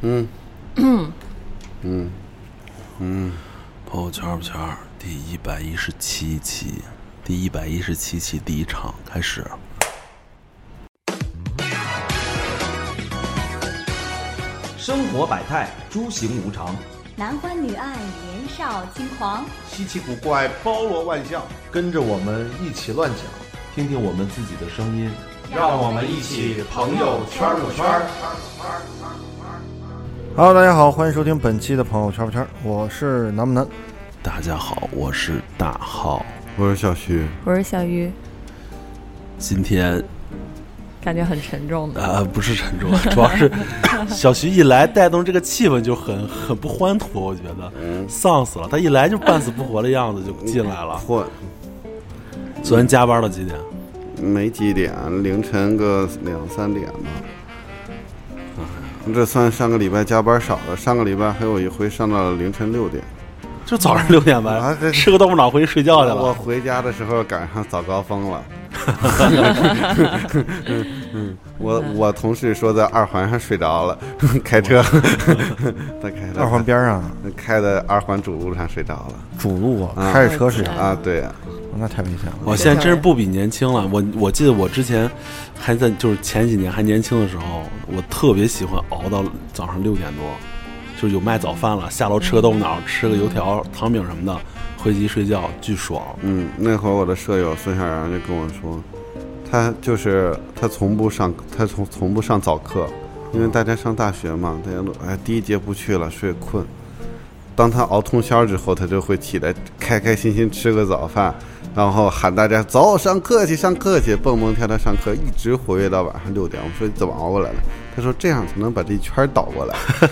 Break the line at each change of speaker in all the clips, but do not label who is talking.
嗯
嗯
嗯嗯，
朋友圈不圈儿第一百一十七期，第一百一十七期第一场开始。
生活百态，诸行无常，
男欢女爱，年少轻狂。
稀奇古怪，包罗万象，跟着我们一起乱讲，
听听我们自己的声音，
让我们一起朋友圈不圈儿。
Hello，大家好，欢迎收听本期的朋友圈不圈，我是南不南。
大家好，我是大浩。
我是小徐。
我是小鱼，
今天
感觉很沉重的。
呃不是沉重，主要是小徐一来带动这个气氛就很很不欢脱，我觉得丧死了。他一来就半死不活的样子就进来了。
混，
昨天加班到几点？
没几点，凌晨个两三点吧。这算上个礼拜加班少了，上个礼拜还有一回上到了凌晨六点。
就早上六点
啊
呗，
这
吃个豆腐脑回去睡觉去了我。
回家的时候赶上早高峰了。嗯，我我同事说在二环上睡着了，开车，他开的
二环边上
开的二环主路上睡着了
主路啊，
啊
开着车睡着，
啊，对呀、
那太危险了。
我现在真是不比年轻了。我我记得我之前还在就是前几年还年轻的时候，我特别喜欢熬到早上六点多，就是有卖早饭了，下楼吃个豆腐脑，吃个油条、糖饼什么的，回去一睡觉巨爽。
嗯，那会儿我的舍友孙小阳就跟我说，他就是他从不上，他从从不上早课，因为大家上大学嘛，大家都哎第一节不去了，睡困。当他熬通宵之后，他就会起来开开心心吃个早饭，然后喊大家走上课去，上课去，蹦蹦跳跳上课，一直活跃到晚上六点。我说你怎么熬过来的？他说这样才能把这一圈儿倒过来。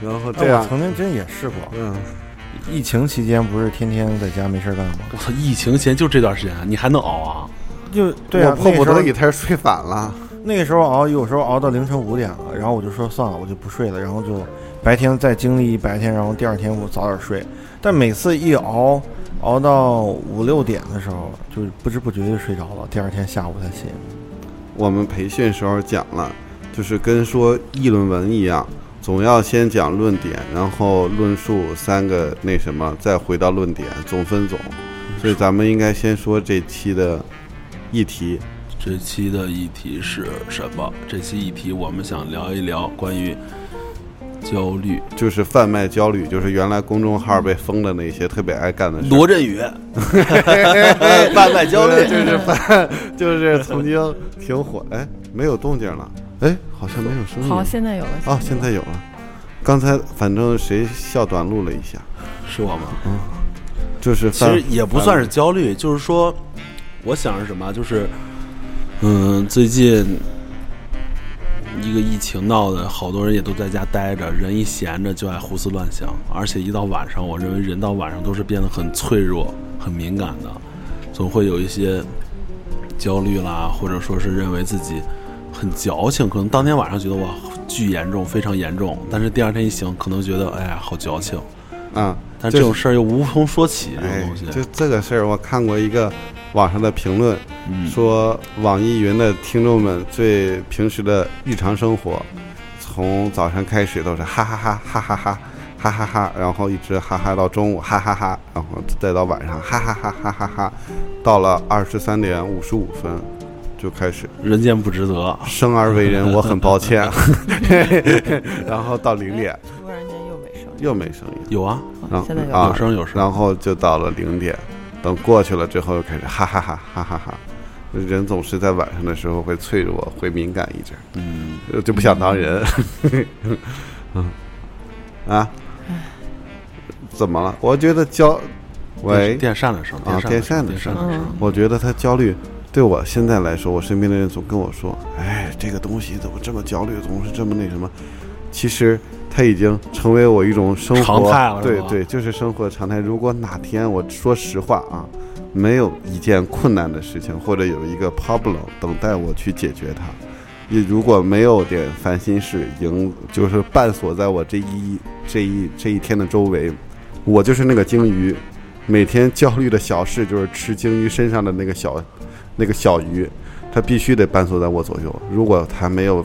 然后这样
哎我，曾经真也试过，
嗯，
疫情期间不是天天在家没事儿干吗？
我操，疫情前就这段时间，你还能熬啊？
就对啊，
我迫不
那个时候
得已，他是睡反了。
那个时候熬，有时候熬到凌晨五点了，然后我就说算了，我就不睡了，然后就白天再经历一白天，然后第二天我早点睡。但每次一熬，熬到五六点的时候，就是不知不觉就睡着了，第二天下午才醒。
我们培训时候讲了，就是跟说议论文一样，总要先讲论点，然后论述三个那什么，再回到论点，总分总。所以咱们应该先说这期的议题。
这期的议题是什么？这期议题我们想聊一聊关于焦虑。
就是贩卖焦虑，就是原来公众号被封的那些特别爱干的事。
罗振宇，贩卖焦虑，
就是贩，就是曾经挺火，哎，没有动静了，哎，好像没有声音。
好，现在有了。
哦，现在有了。刚才反正谁笑短路了一下，
是我吗？
嗯就是
其实也不算是焦虑，就是说，我想是什么？就是，嗯，最近一个疫情闹的，好多人也都在家待着，人一闲着就爱胡思乱想，而且一到晚上，我认为人到晚上都是变得很脆弱、很敏感的，总会有一些焦虑啦，或者说是认为自己很矫情，可能当天晚上觉得哇巨严重，非常严重，但是第二天一醒，可能觉得哎呀好矫情，
啊，
但这种事儿又无从说起，这种
哎
东西，，
就这个事儿，我看过一个网上的评论，
嗯。
说网易云的听众们最平时的日常生活，从早上开始都是哈哈哈哈哈哈哈哈哈，然后一直哈哈到中午哈哈哈，然后再到晚上哈哈哈哈哈哈，到了二十三点五十五分就开始
人间不值得。
生而为人，我很抱歉，然后到零点。
突然间又没声音。
又没声音。
有啊，
然后
现在有。
啊
有声有声。
然后就到了零点，等过去了之后又开始哈哈哈哈哈哈。人总是在晚上的时候会脆弱，会敏感一阵
嗯，
就不想当人。嗯，啊，怎么了？我觉得焦，喂，
电扇的声，
啊
电扇的声
我觉得他焦虑。对我现在来说，我身边的人总跟我说：“哎，这个东西怎么这么焦虑，总是这么那什么。”其实它已经成为我一种生活
常态了
对对，就是生活常态。如果哪天我说实话啊，没有一件困难的事情，或者有一个 problem 等待我去解决它，你如果没有点烦心事迎，就是伴锁在我这一这一这一天的周围，我就是那个鲸鱼，每天焦虑的小事就是吃鲸鱼身上的那个小那个小鱼，它必须得伴随在我左右。如果它没有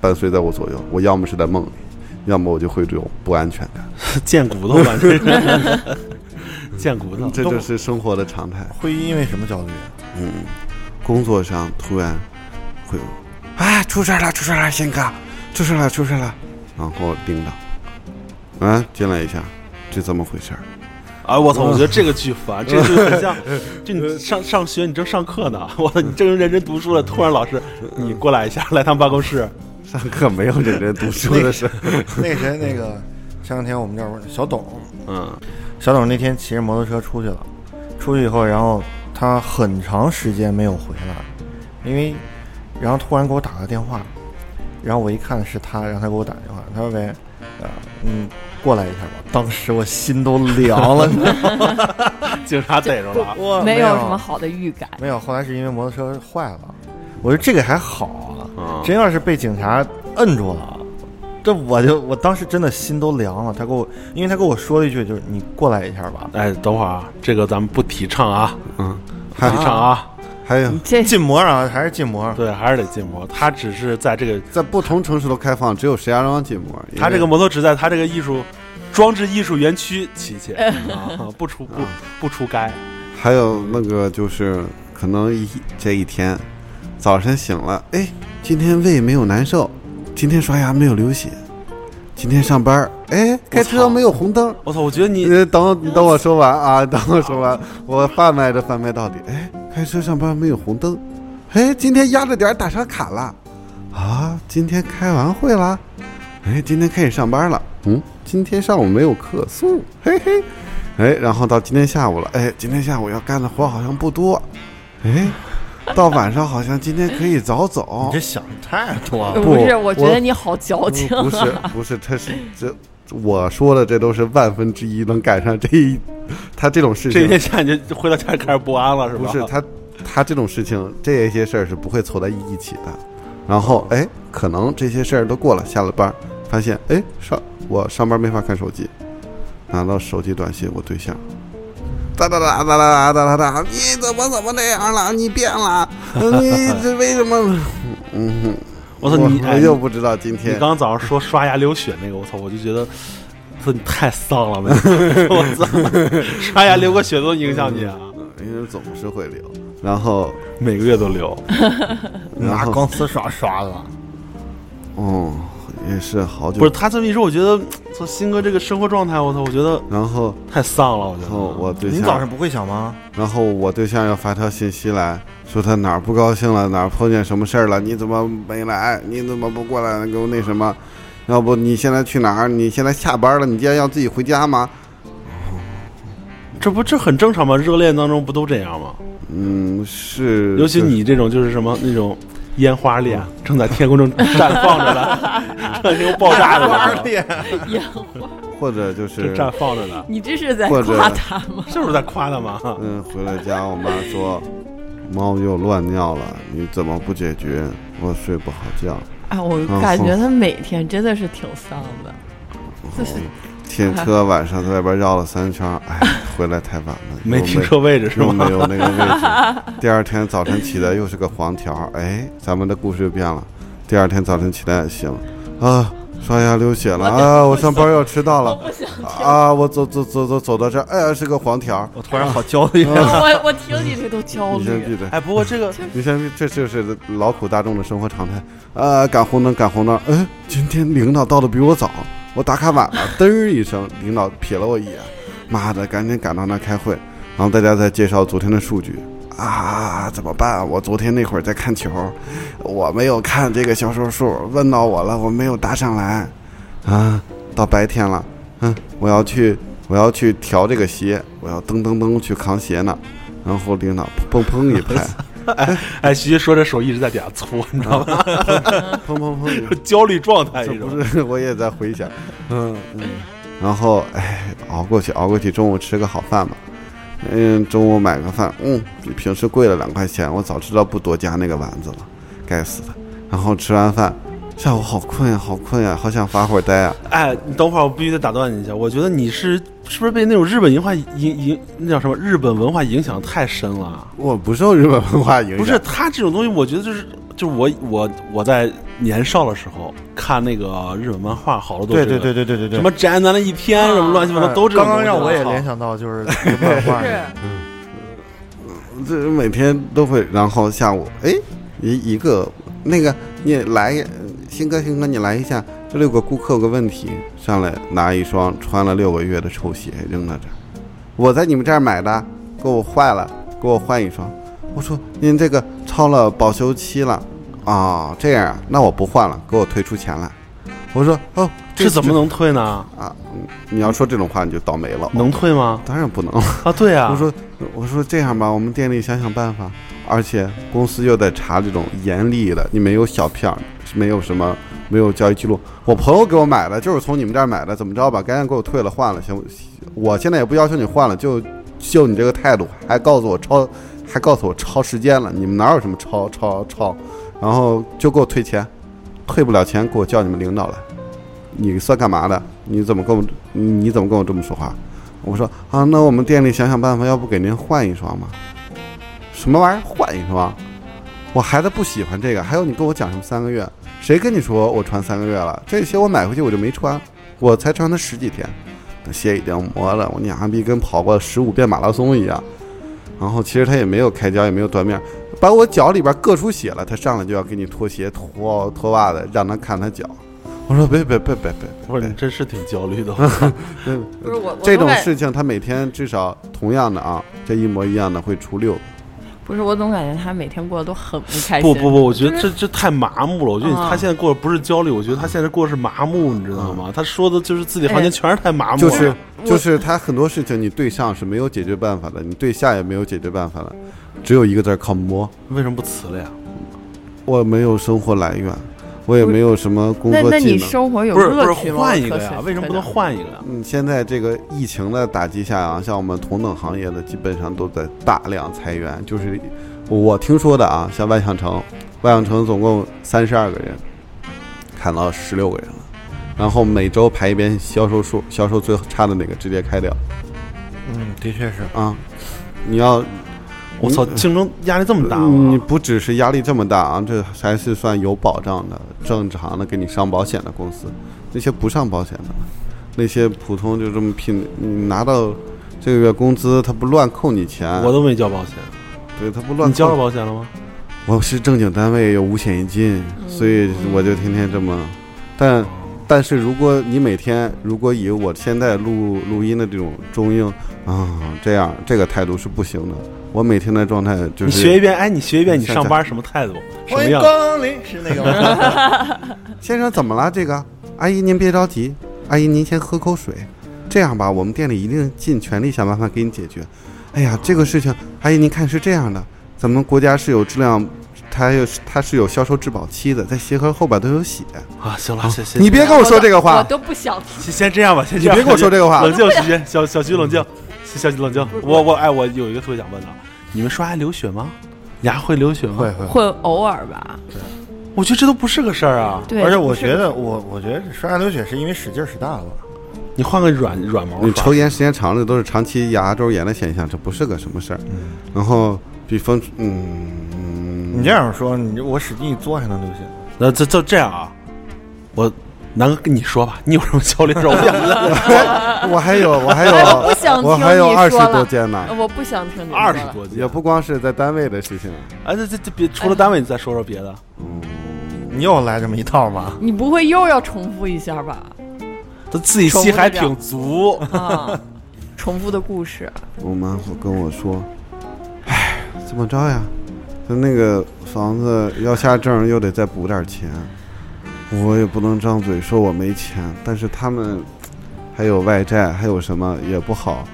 伴随在我左右，我要么是在梦里，要么我就会有不安全感。
贱骨头吧，这是 贱骨头。
这就是生活的常态。
会因为什么焦虑？
嗯，工作上突然会有，啊，出事了，出事了，贤哥，出事了，出事了。然后领导，啊，进来一下，这怎么回事儿？
啊！我操！我觉得这个巨烦，这就很像，就你上上学，你正上课呢，我操，你正认真读书了，突然老师你过来一下，来趟办公室，
上课没有认真读书的事。
那谁，那个前两天我们这儿小董，
嗯，
小董那天骑着摩托车出去了，出去以后，然后他很长时间没有回来，因为，然后突然给我打个电话，然后我一看是他，让他给我打电话，他说喂，啊，嗯。过来一下吧，当时我心都凉了，你知道吗
警察逮着了，
我
没有什么好的预感。
没有，后来是因为摩托车坏了，我说这个还好啊，真要是被警察摁住了，这我就我当时真的心都凉了。他给我，因为他跟我说了一句，就是你过来一下吧。
哎，等会儿啊，这个咱们不提倡啊，
嗯，
提倡啊。
还有
禁摩啊，还是禁摩？
对，还是得禁摩。他只是在这个
在不同城市都开放，只有石家庄禁摩。
他这个摩托只在他这个艺术装置艺术园区骑去 啊，不出不不出街。
还有那个就是可能一这一天早晨醒了，哎，今天胃没有难受，今天刷牙没有流血，今天上班，哎，开车没有红灯。
我操！我觉得你
等你等我说完啊，等我说完，我贩卖着贩卖到底，哎。开车上班没有红灯，哎，今天压着点打车卡了，啊，今天开完会了，哎，今天开始上班了，嗯，今天上午没有客诉，嘿嘿，哎，然后到今天下午了，哎，今天下午要干的活好像不多，哎，到晚上好像今天可以早走。
你这想太多
了，不是？我觉得你好矫情。
不是，不是，他是这我说的，这都是万分之一能赶上这一。他这种事情，
这一天下你就回到家开始不安了，是
吧？不是他，他这种事情，这些事儿是不会凑在一起的。然后，哎，可能这些事儿都过了，下了班，发现，哎，上我上班没法看手机，拿到手机短信，我对象，哒哒哒哒哒哒哒哒，你怎么怎么这样了？你变了？你 这为什么？嗯，
我操，你
我又不知道今天。
你刚早上说刷牙流血那个，我操，我就觉得。说你太丧了，我操！刷牙流个血都影响你啊？
因为总是会流，然后
每个月都流，
拿钢丝刷刷的。
哦，也是好久。
不是他这么一说，我觉得做新哥这个生活状态，我操，我觉得
然后
太丧了。我觉得
我对象，
你早上不会想吗？
然后我对象要发条信息来说他哪儿不高兴了，哪儿碰见什么事儿了？你怎么没来？你怎么不过来给我那什么？要不你现在去哪儿？你现在下班了，你今天要自己回家吗？
这不这很正常吗？热恋当中不都这样吗？
嗯，是。
尤其你这种就是什么那种烟花恋，正在天空中绽放着呢，这就爆炸的
恋，
烟花，
或者就是
绽放着呢。
你这是在夸他吗？
是不是在夸他吗？
嗯，回了家，我妈说猫又乱尿了，你怎么不解决？我睡不好觉。
哎，我感觉他每天真的是挺丧的，就是
停车晚上在外边绕了三圈，哎，回来太晚了，
没停车位置是吗？
没有那个位置。第二天早晨起来又是个黄条，哎，咱们的故事又变了。第二天早晨起来醒，啊。刷牙流血了啊！我上班要迟到了啊！我走走走走走到这儿，哎呀，是个黄条。
我突然好焦虑。
我我听你这都焦虑。
你先闭嘴。
哎，不过这个，
你先闭，这就是劳苦大众的生活常态啊！赶红灯，赶红灯。哎，今天领导到的比我早，我打卡晚了。噔一声，领导瞥了我一眼，妈的，赶紧赶到那开会。然后大家再介绍昨天的数据。啊，怎么办？我昨天那会儿在看球，我没有看这个销售数，问到我了，我没有答上来。啊，到白天了，嗯，我要去，我要去调这个鞋，我要噔噔噔去扛鞋呢。然后领导砰砰一拍，
哎 哎，徐徐说这手一直在底下搓，你知道吗？
砰砰砰，
焦虑状态。
这不是，我也在回想。嗯嗯。然后哎，熬过去，熬过去，中午吃个好饭吧。嗯，中午买个饭，嗯，比平时贵了两块钱。我早知道不多加那个丸子了，该死的。然后吃完饭，下午好困呀，好困呀，好想发会儿呆啊。
哎，你等会儿，我必须得打断你一下。我觉得你是是不是被那种日本文化影影那叫什么日本文化影响太深了？
我不受日本文化影响，
不是他这种东西，我觉得就是就是我我我在年少的时候看那个日本漫画，好多都是
对对对对对对对，
什么宅男的一天，什么乱七八糟都这种
刚。刚让我也联想到就是这个漫画，
是
这每天都会，然后下午哎一一个那个你来，星哥星哥你来一下，这里有个顾客有个问题，上来拿一双穿了六个月的臭鞋扔到这儿，我在你们这儿买的，给我坏了，给我换一双。我说您这个超了保修期了啊，这样啊，那我不换了，给我退出钱来。我说哦，
这怎么能退呢？
啊？嗯你要说这种话你就倒霉了，
能退吗？
当然不能了。
啊，对啊，
我说我说这样吧，我们店里想想办法，而且公司又在查这种严厉的，你没有小票，没有什么没有交易记录。我朋友给我买的，就是从你们这儿买的，怎么着吧？赶紧给我退了换了，行不？我现在也不要求你换了，就就你这个态度，还告诉我超，还告诉我超时间了，你们哪有什么超超超？然后就给我退钱，退不了钱给我叫你们领导来，你算干嘛的？你怎么跟我你怎么跟我这么说话？我说啊，那我们店里想想办法，要不给您换一双吗？什么玩意儿换一双？我孩子不喜欢这个。还有你跟我讲什么三个月？谁跟你说我穿三个月了？这鞋我买回去我就没穿，我才穿它十几天，那鞋已经磨了，我娘逼跟跑过十五遍马拉松一样。然后其实他也没有开胶，也没有断面，把我脚里边硌出血了，他上来就要给你脱鞋、脱脱袜子，让他看他脚。我说别别别别别
不是你真是挺焦虑的。
别，
不是我我
这种事情，他每天至少同样的啊，这一模一样的会出六。
不是我总感觉他每天过得都很不开心。
不不不，我觉得这这太麻木了。我觉得
啊
他现在过的不是焦虑，我觉得他现在过的是麻木，你知道吗？他说的就是自己行情
哎
全是太麻木了。
就是就是他很多事情你对上是没有解决办法的，你对下也没有解决办法了，只有一个字儿靠摸。
为什么不辞了呀？
我没有生活来源，我也没有什么工
那那你
作技能。
生活有
不是不是？换一个呀？为什么不能？换一个呀？
嗯，现在这个疫情的打击下啊，像我们同等行业的基本上都在大量裁员。就是我听说的啊，像万象城，万象城总共三十二个人，砍到十六个人了，然后每周排一遍销售数，销售最差的那个直接开掉
嗯，的确是。
啊。你要
我操，竞争压力这么大
你不只是压力这么大啊，这还是算有保障的、正常的给你上保险的公司。那些不上保险的，那些普通就这么拼，你拿到这个月工资，他不乱扣你钱，
我都没交保险，
对他不乱扣。
你交了保险了吗？
我是正经单位，有五险一金，所以我就天天这么。但但是如果你每天如果以我现在录录音的这种中英啊这样这个态度是不行的。我每天的状态就是
你学一遍，哎，你学一遍，你上班什么态度？
欢迎？光临，是那个吗？
先生怎么了？这个阿姨您别着急，阿姨您先喝口水。这样吧，我们店里一定尽全力想办法给你解决。哎呀，这个事情，阿姨您看是这样的，咱们国家是有质量，它有它是有销售质保期的，在鞋盒后边都有写。
啊，行了，行行，
你别跟我说这个
我
话，
都不想听。
先先这样吧，先这样。
你别跟我说这个话
冷静，徐徐，小小徐冷静，小徐冷静。我我哎，我有一个特别想问的，你们刷牙流血吗？牙会流血吗？
会。会。
会偶尔吧，对
我觉得这都不是个事儿啊。
对。
而且我觉得，我我觉得刷牙流血是因为使劲儿使大了。
你换个软软毛
你抽烟时间长了都是长期牙周炎的现象，这不是个什么事儿。然后比方，嗯，
你这样说，你我使劲一嘬还能流血。
那这就这样啊，我南哥跟你说吧，你有什么焦虑的时候，我想问。
我还有，我还有，
哎我不想听
我还有
你
二十
说了
多件呢，
我不想听你说
二十
了
多斤
也，不光是在单位的事情。
哎，这这这别除了单位，你再说说别的。
你又来这么一套吗？
你不会又要重复一下吧？
他自己戏还挺足，
啊，重复的故事，
我妈会跟我说：“哎，怎么着呀？他那个房子要下证，又得再补点钱。我也不能张嘴说我没钱，但是他们还有外债，还有什么也不好。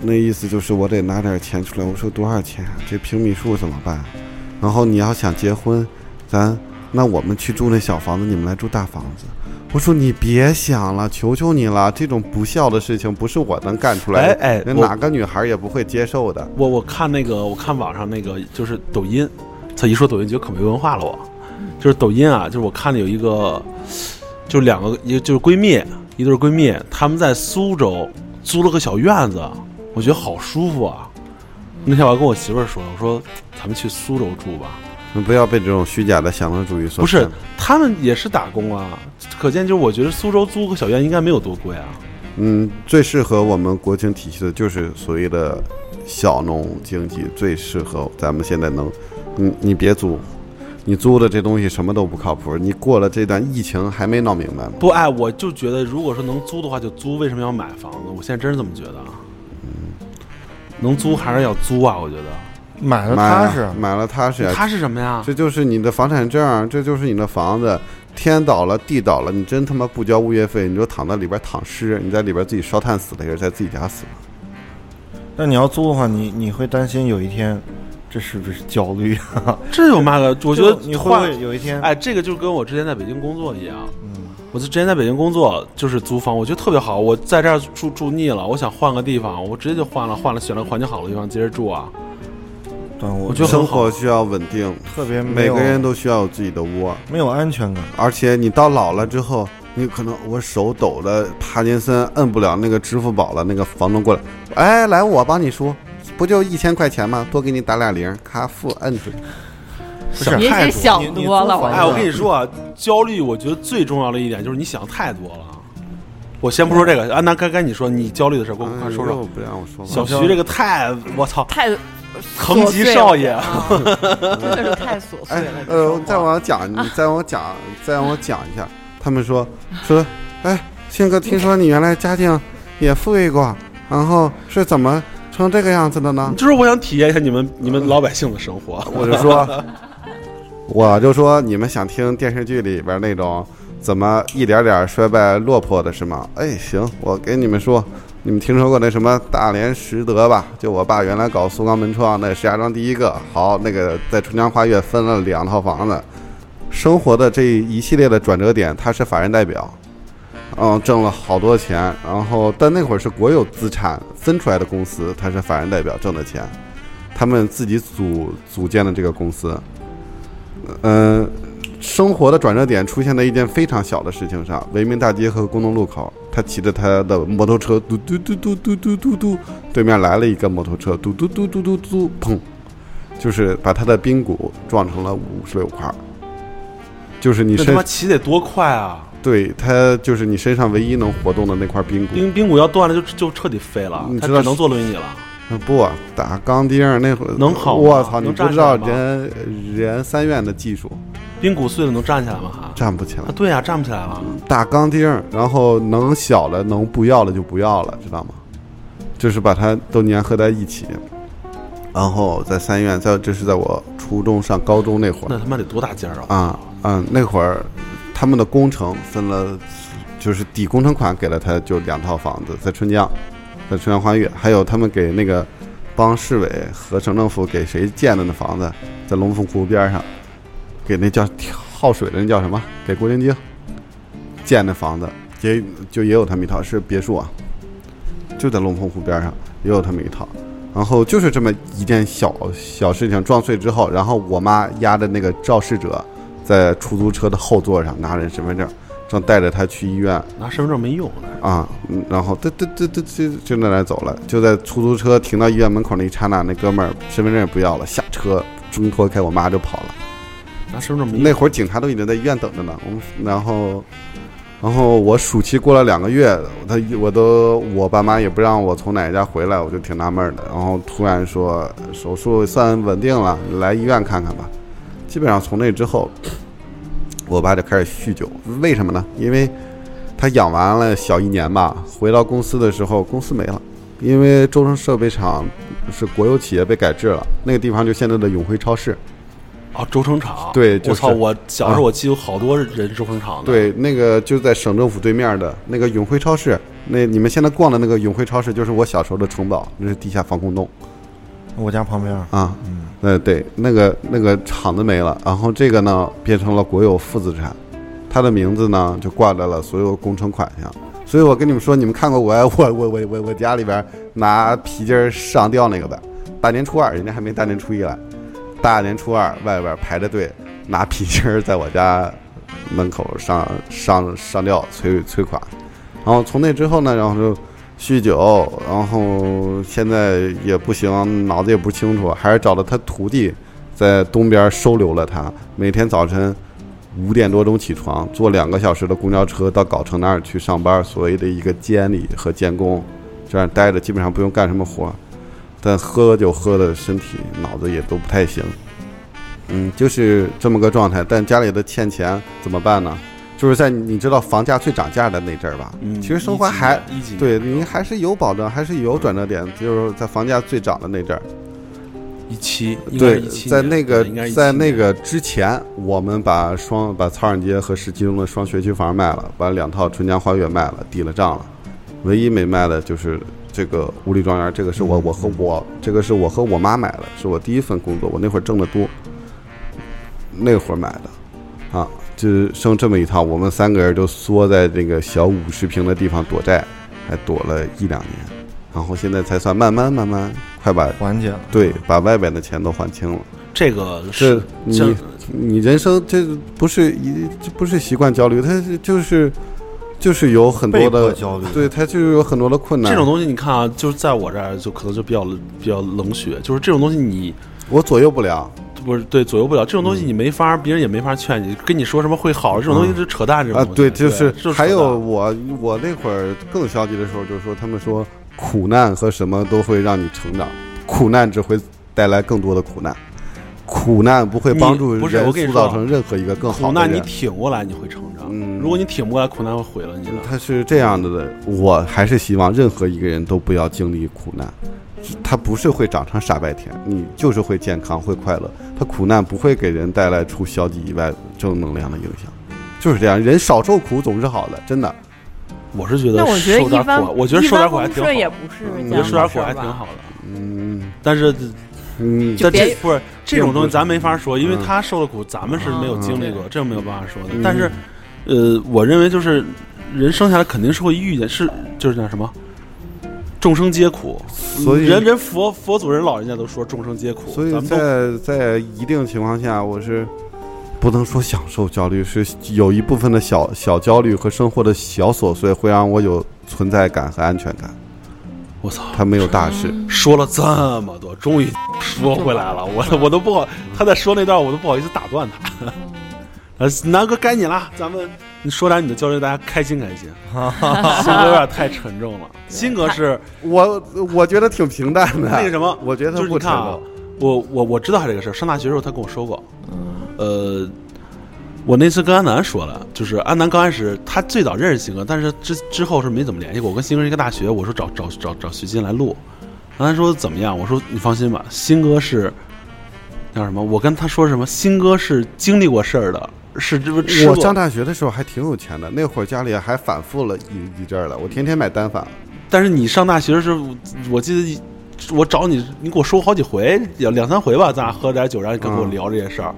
那意思就是我得拿点钱出来。我说多少钱？这平米数怎么办？然后你要想结婚，咱那我们去住那小房子，你们来住大房子。”我说你别想了，求求你了，这种不孝的事情不是我能干出来的。
哎哎
那哪个女孩也不会接受的。
我我看那个，我看网上那个就是抖音，他一说抖音就可没文化了我。就是抖音啊，就是我看的有一个，就是两个，一个就是闺蜜，一对闺蜜，他们在苏州租了个小院子，我觉得好舒服啊。那天我还跟我媳妇儿说，我说咱们去苏州住吧。
你不要被这种虚假的享乐主义所
不是，他们也是打工啊，可见就是我觉得苏州租个小院应该没有多贵啊。
嗯，最适合我们国情体系的就是所谓的小农经济，最适合咱们现在能，你你别租，你租的这东西什么都不靠谱。你过了这段疫情还没闹明白吗？
不，哎，我就觉得如果说能租的话就租，为什么要买房子？我现在真是这么觉得啊。能租还是要租啊，我觉得。
买了踏实。
买了踏实呀，
它是什么呀？
这就是你的房产证，这就是你的房子。天倒了，地倒了，你真他妈不交物业费，你就躺在里边躺尸，你在里边自己烧炭死的，也是在自己家死的。
但你要租的话，你你会担心有一天，这是不是焦虑啊？
这有嘛个？我觉得
你会有一天，
哎，这个就跟我之前在北京工作一样。嗯我之前在北京工作就是租房，我觉得特别好。我在这儿住住腻了，我想换个地方，我直接就换了，换了选了环境好的地方接着住啊。
对我
我觉得
生活需要稳定，
特别没
每个人都需要有自己的窝，
没有安全感。
而且你到老了之后，你可能我手抖的帕金森摁不了那个支付宝了，那个房东过来，哎，来我帮你输，不就一千块钱吗？多给你打俩零，咔付摁出去。
不是
你
太
想多了，
哎，我跟你说啊，焦虑，我觉得最重要的一点就是你想太多了。我先不说这个，安南该该你说你焦虑的事儿，给我快说说。
不让我说
小。徐这个太，我操，
太
层级少爷
真的是太琐碎
哎
了。，这
呃再往下讲，你再往我讲，再让我讲一下。他们说说，哎，信哥，听说你原来家境也富裕过，然后是怎么成这个样子的呢？
就是我想体验一下你们你们老百姓的生活。
我就说，我就说，你们想听电视剧里边那种怎么一点点衰败落魄的是吗？哎，行，我给你们说，你们听说过那什么大连实德吧？就我爸原来搞苏钢门窗，那石家庄第一个。好，那个在春江花月分了两套房子，生活的这一系列的转折点，他是法人代表。嗯，挣了好多钱，然后但那会儿是国有资产分出来的公司，他是法人代表挣的钱，他们自己组组建的这个公司，嗯、生活的转折点出现在一件非常小的事情上，维明大街和工农路口，他骑着他的摩托车，嘟嘟嘟嘟嘟嘟嘟嘟，对面来了一个摩托车，嘟嘟嘟嘟嘟嘟，砰，就是把他的髌骨撞成了五十六块儿，就是你身
这他妈骑得多快啊！
对他就是你身上唯一能活动的那块髌骨。
髌髌骨要断了就就彻底废了
你，知道
他只能坐轮椅了。
呃不啊打钢钉那会儿
能好吗
我操，你
能
不知道
站起来
人人三院的技术，
髌骨碎了能站起来吗？还？
站不起来
啊，。对呀、站不起来了。
打钢钉，然后能小了能不要了就不要了，知道吗？就是把它都粘合在一起。然后在三院，在这是在我初中上高中那会儿
那他妈得多大劲儿啊！
啊啊，那会儿他们的工程分了，就是抵工程款给了他就两套房子，在春江，在春江花月，还有他们给那个帮市委和省政府给谁建的那房子，在龙凤湖边上，给那叫耗水的那叫什么？给郭晶晶建的房子，也就也有他们一套，是别墅啊，就在龙凤湖边上也有他们一套。然后就是这么一件小小事情撞碎之后，然后我妈押着那个肇事者在出租车的后座上拿着身份证，正带着他去医院
拿身份证没用呢。
啊，嗯然后嘚嘚嘚嘚嘚就那来走了，就在出租车停到医院门口那一刹那，那哥们儿身份证也不要了，下车挣脱开我妈就跑了。
拿身份证没用。
那会儿警察都已经在医院等着呢，我们然后，然后我暑期过了两个月，他我都我爸妈也不让我从奶奶家回来，我就挺纳闷的。然后突然说手术算稳定了，来医院看看吧。基本上从那之后，我爸就开始酗酒，为什么呢？因为他养完了小一年吧，回到公司的时候，公司没了。因为周城设备厂是国有企业被改制了，那个地方就现在的永辉超市。
啊，轴承厂。
对就是
我操！我小时候我记得有好多人轴承厂的。，
对，那个就在省政府对面的那个永辉超市，那你们现在逛的那个永辉超市，就是我小时候的城堡，那是地下防空洞
我家旁边，
啊。嗯，呃，对，那个那个厂子没了，然后这个呢变成了国有负资产，它的名字呢就挂在了所有工程款项。所以我跟你们说，你们看过我 我我我我我家里边拿皮筋儿上吊那个呗？大年初二，人家还没大年初一来，大年初二外边排着队，拿皮筋儿在我家门口上上上吊催催款，然后从那之后呢，然后就酗酒，然后现在也不行，脑子也不清楚，还是找了他徒弟在东边收留了他，每天早晨五点多钟起床，坐两个小时的公交车到藁城那儿去上班，所谓的一个监理和监工，这样待着基本上不用干什么活，但喝酒喝的身体脑子也都不太行。嗯，就是这么个状态。但家里的欠钱怎么办呢？就是在你知道房价最涨价的那阵儿吧，
嗯，
其实生活还对你还是有保证，还是有转折点，就是在房价最涨的那阵儿。
一七，
对在那个
年应该是17
在那个之前，我们把双把草场街和十七中的双学区房卖了，把两套春江花月卖了，抵了账了。唯一没卖的就是这个五里庄园，这个是我我和我这个是我和我妈买的，是我第一份工作，我那会儿挣得多，那会儿买的，啊，就剩这么一套，我们三个人就缩在这个小五十平的地方躲债，还躲了一两年，然后现在才算慢慢慢慢快把
缓解了。
对，把外边的钱都还清了。
这个是
你你人生这不是一这不是习惯焦虑，它是就是就是有很多的
焦虑
对，它就是有很多的困难。
这种东西，你看啊，就是在我这儿就可能就比较比较冷血，就是这种东西你
我左右不了，
不是对左右不了，这种东西你没法，别人也没法劝你，跟你说什么会好，这种东西是扯淡，这种
啊，对，就是还有我我那会儿更消极的时候，就是说他们说苦难和什么都会让你成长，苦难只会带来更多的苦难，苦难不会帮助人造成任何一个更好的人。
苦难你挺过来，你会成长。
嗯
如果你挺不过来，苦难会毁了你的。
他是这样的的，我还是希望任何一个人都不要经历苦难。他不是会长成傻白甜，你就是会健康会快乐。他苦难不会给人带来除消极以外正能量的影响，就是这样。人少受苦总是好的，真的。
我是觉得
我觉得
受点苦，我觉得受点苦还挺好觉得受点苦还挺好的。
嗯
但是
嗯，
但
别
这不是这种东西，咱没法说，因为
嗯
他受的苦，咱们是没有经历过，这没有办法说的
嗯。
但是，呃，我认为就是人生下来肯定是会遇见，是就是那什么，众生皆苦。
所以
人人佛佛祖人老人家都说众生皆苦，
所以在在一定情况下，我是不能说享受焦虑，是有一部分的小小焦虑和生活的小琐碎会让我有存在感和安全感。
我操，
他没有大事，
说了这么多，终于说回来了，我我都不好，他在说那段我都不好意思打断他。呃，南哥该你了，咱们你说点你的焦虑，大家开心开心。新哥有点太沉重了，新哥是
我我觉得挺平淡的。
那个什么，
我觉得
就是我我我知道他这个事儿，上大学的时候他跟我说过，呃，我那次跟安南说了，就是安南刚开始他最早认识新哥，但是之之后是没怎么联系过。我跟新哥是一个大学，我说找找找找徐金来录，安南说怎么样？我说你放心吧，新哥是叫什么？我跟他说什么？新哥是经历过事儿的，是这不
我上大学的时候还挺有钱的，那会儿家里还反复了一一阵儿了，我天天买单反。
但是你上大学的时候，我记得我找你，你给我说过好几回，两两三回吧，咱俩喝点酒，然后你跟我
嗯
聊这些事儿、
啊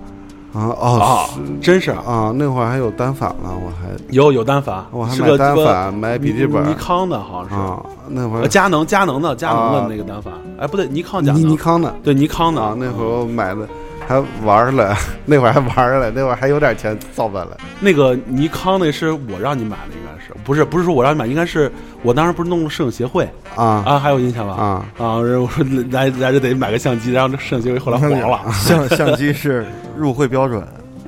哦
啊，真是
啊，那会儿还有单反呢，我还
有有单反，
我还买单反，买笔记本
尼尼康的，好像是、
啊，那会
呃
儿
佳能佳能的佳能的
啊
那个单反，哎，不对，尼康佳能，
尼尼康的
对尼康的
啊，那会儿我买的还玩儿了，那会儿还玩儿了，那会儿还有点钱造反了。
那个尼康那是我让你买的，应该是不是不是说我让你买，应该是我当时不是弄了摄影协会
啊
啊，还有印象吧？
啊，
啊，我说来来这得买个相机，然后这摄影协会后来黄了，
相相机是入会标准，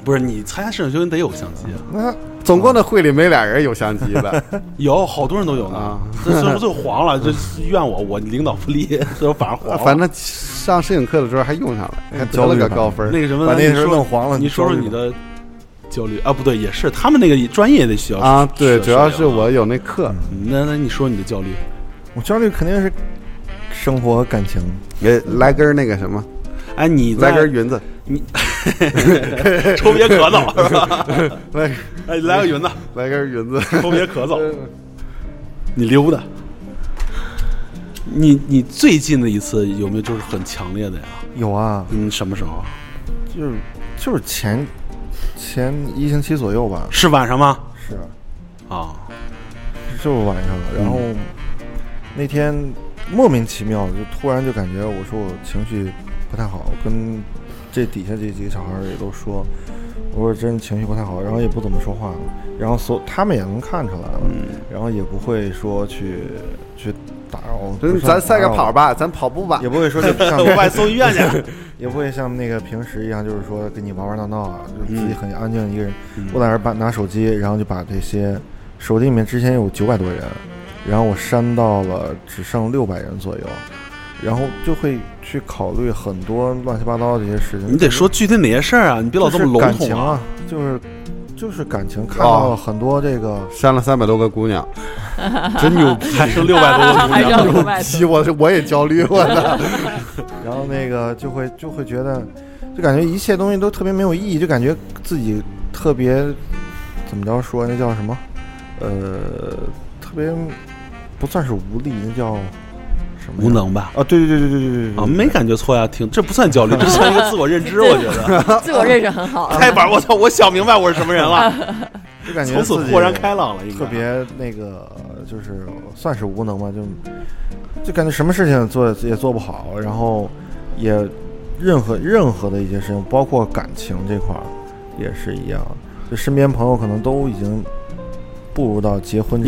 不是你参加摄影协会得有相机啊，
那总共的会里没俩人有相机的
有好多人都有呢
啊，
这最后最后黄了，这怨我，我领导不力，这我反而黄了。
反正上摄影课的时候还用上了，还得了个高分。
那个什么，
把那时候
你说
弄黄了，
你说说你的焦虑啊？不对，也是他们那个专业的需要
啊，对，主要是我有那课，
那那你说你的焦虑？
我焦虑肯定是生活感情，
也来根那个什么，
哎，你
来根云子，
抽别咳嗽是 吧？
来
哎，来个云子，
来根云子。
抽别咳嗽，你溜达。你你最近的一次有没有就是很强烈的呀？
有啊，
嗯，什么时候？
就是就是前前一星期左右吧，
是晚上吗？
是
啊，
就是晚上了，然后那天莫名其妙就突然就感觉我说我情绪不太好，跟这底下这几个小孩也都说，我说真情绪不太好，然后也不怎么说话，然后所他们也能看出来了，然后也不会说去去打扰，
咱赛个跑吧，咱跑步吧
也。不会说就 像
我把你送医院去。
也不会像那个平时一样，就是说跟你玩玩闹闹啊，就自己
嗯
很安静一个人。
嗯
我在那儿把拿手机，然后就把这些手机里面之前有九百多人，然后我删到了只剩六百人左右，然后就会去考虑很多乱七八糟的这些事情。
你得说具体哪些事儿啊？你别老这么
就是
笼统
感情啊，就是就是感情，看到了很多这个。
删了三百多个姑娘，真牛逼！
还剩六百多个姑娘
剩六百
逼我我也焦虑，我操！
然后那个就会就会觉得，就感觉一切东西都特别没有意义，就感觉自己特别怎么着说，那叫什么？呃，特别不算是无力，那叫
无能吧？
啊，对对对对对对对，
啊，没感觉错呀，挺这不算焦虑，这算一个自我认知，我觉得
自我认识很好。
开板，我操，我想明白我是什么人了，
就感觉
从此豁然开朗了，
特别那个就是算是无能吧，就就感觉什么事情做也做不好，然后也任何任何的一些事情，包括感情这块儿也是一样，就身边朋友可能都已经步入到结婚。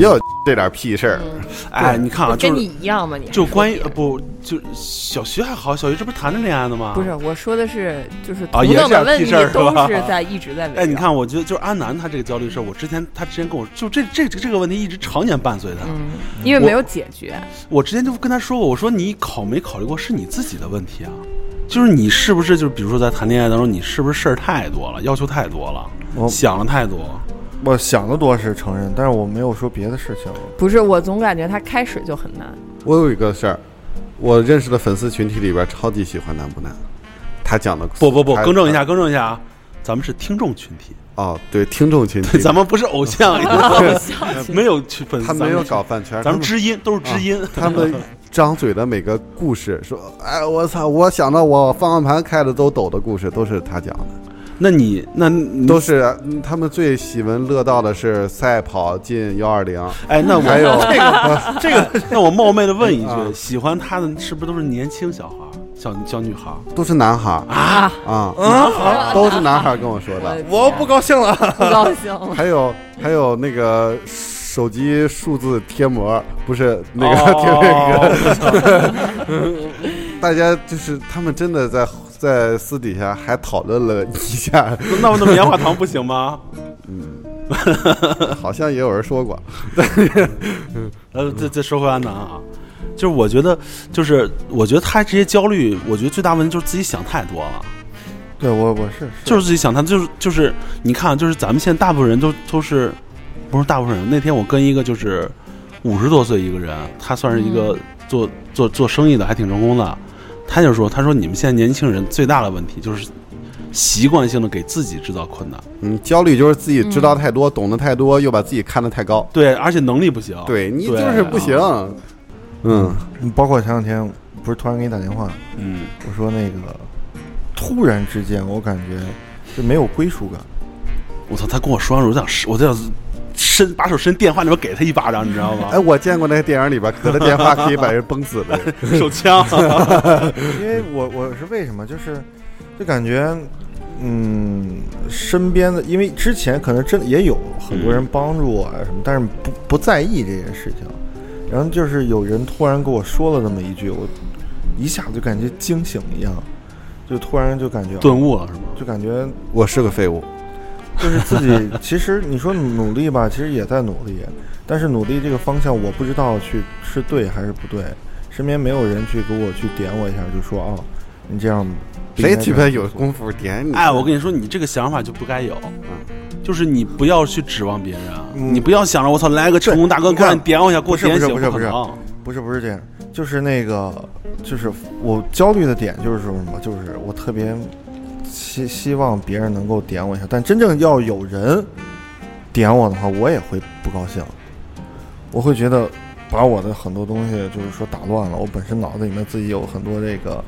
这
点屁事儿，
嗯，
哎，你看啊，就是
跟你一样嘛，你
就关于不，就小学还好，小学这不是谈着恋爱呢吗？
不是，我说的是就是
啊
同
也是屁
等的问题
事儿是吧
都是在一直在。
哎，你看，我觉得就是阿南他这个焦虑事儿，我之前他之前跟我就这这这个问题一直常年伴随他。
嗯，因为没有解决。
我之前就跟他说过，我说你考没考虑过是你自己的问题啊？就是你是不是就是比如说在谈恋爱当中，你是不是事儿太多了，要求太多了，想的太多？
我想的多是承认，但是我没有说别的事情。
不是，我总感觉他开始就很难。
我有一个事儿，我认识的粉丝群体里边超级喜欢难不难？他讲的
不不不，更正一下，更正一下啊，咱们是听众群体，
哦，对，听众群体，，
咱们不是偶像，没有去粉丝，
他没有搞饭圈，
咱们知音都是知音，
他们张嘴的每个故事，说，哎，我操，我想到我方向盘开的都抖的故事，都是他讲的，
那你那你
都是嗯他们最喜闻乐道的是赛跑进幺二零，
哎，那我
还有
这个这个，那我冒昧的问一
啊。
句，喜欢他的是不是都是年轻小孩儿、小小女孩
都是男孩儿。
啊？
啊，
啊
都是男孩儿跟我说的，
我不高兴了。
不高兴。了。
还有还有那个手机数字贴膜，不是那个
哦。
贴那个，大家就是他们真的在在私底下还讨论了一下，
那我那棉花糖不行吗？
嗯好像也有人说过，
呃，这这说回安南啊，就是我觉得，就是我觉得他这些焦虑，我觉得最大问题就是自己想太多了，
对我我是
就是自己想太，就是就是你看，就是咱们现在大部分人都都是，不是大部分人。那天我跟一个就是五十多岁一个人，他算是一个做、做做生意的，还挺成功的。他就说：“他说你们现在年轻人最大的问题就是习惯性的给自己制造困难，
嗯，焦虑就是自己知道太多，懂得太多，又把自己看得太高，
对，而且能力不行，
对你就是不行，嗯，
包括前两天不是突然给你打电话，
嗯，
我说那个突然之间我感觉就没有归属感。
我操！他跟我说完，我想，我就想伸把手伸电话里边给他一巴掌，你知道吗
哎，？我见过那个电影里边，隔着电话可以把人崩死的，
手枪，
因为我我是为什么就是就感觉嗯身边的，因为之前可能真的也有很多人帮助我啊什么，但是不不在意这件事情。然后就是有人突然跟我说了这么一句，我一下子就感觉惊醒一样，就突然就感觉
顿悟了是吗？
就感觉
我是个废物，
就是自己，其实你说努力吧，其实也在努力，但是努力这个方向我不知道去是对还是不对，身边没有人去给我去点我一下，就说哦，你这样
谁鸡巴
这样
有功夫点你？
哎，我跟你说，你这个想法就不该有，嗯。就是你不要去指望别人，
嗯。
你不要想着我操来个成功大哥过来点我一下，给我
不是
点醒，
不是不是
可能
不是不是这样，就是那个就是我焦虑的点就是说什么，就是我特别希希望别人能够点我一下，但真正要有人点我的话，我也会不高兴，我会觉得把我的很多东西就是说打乱了。我本身脑子里面自己有很多这个，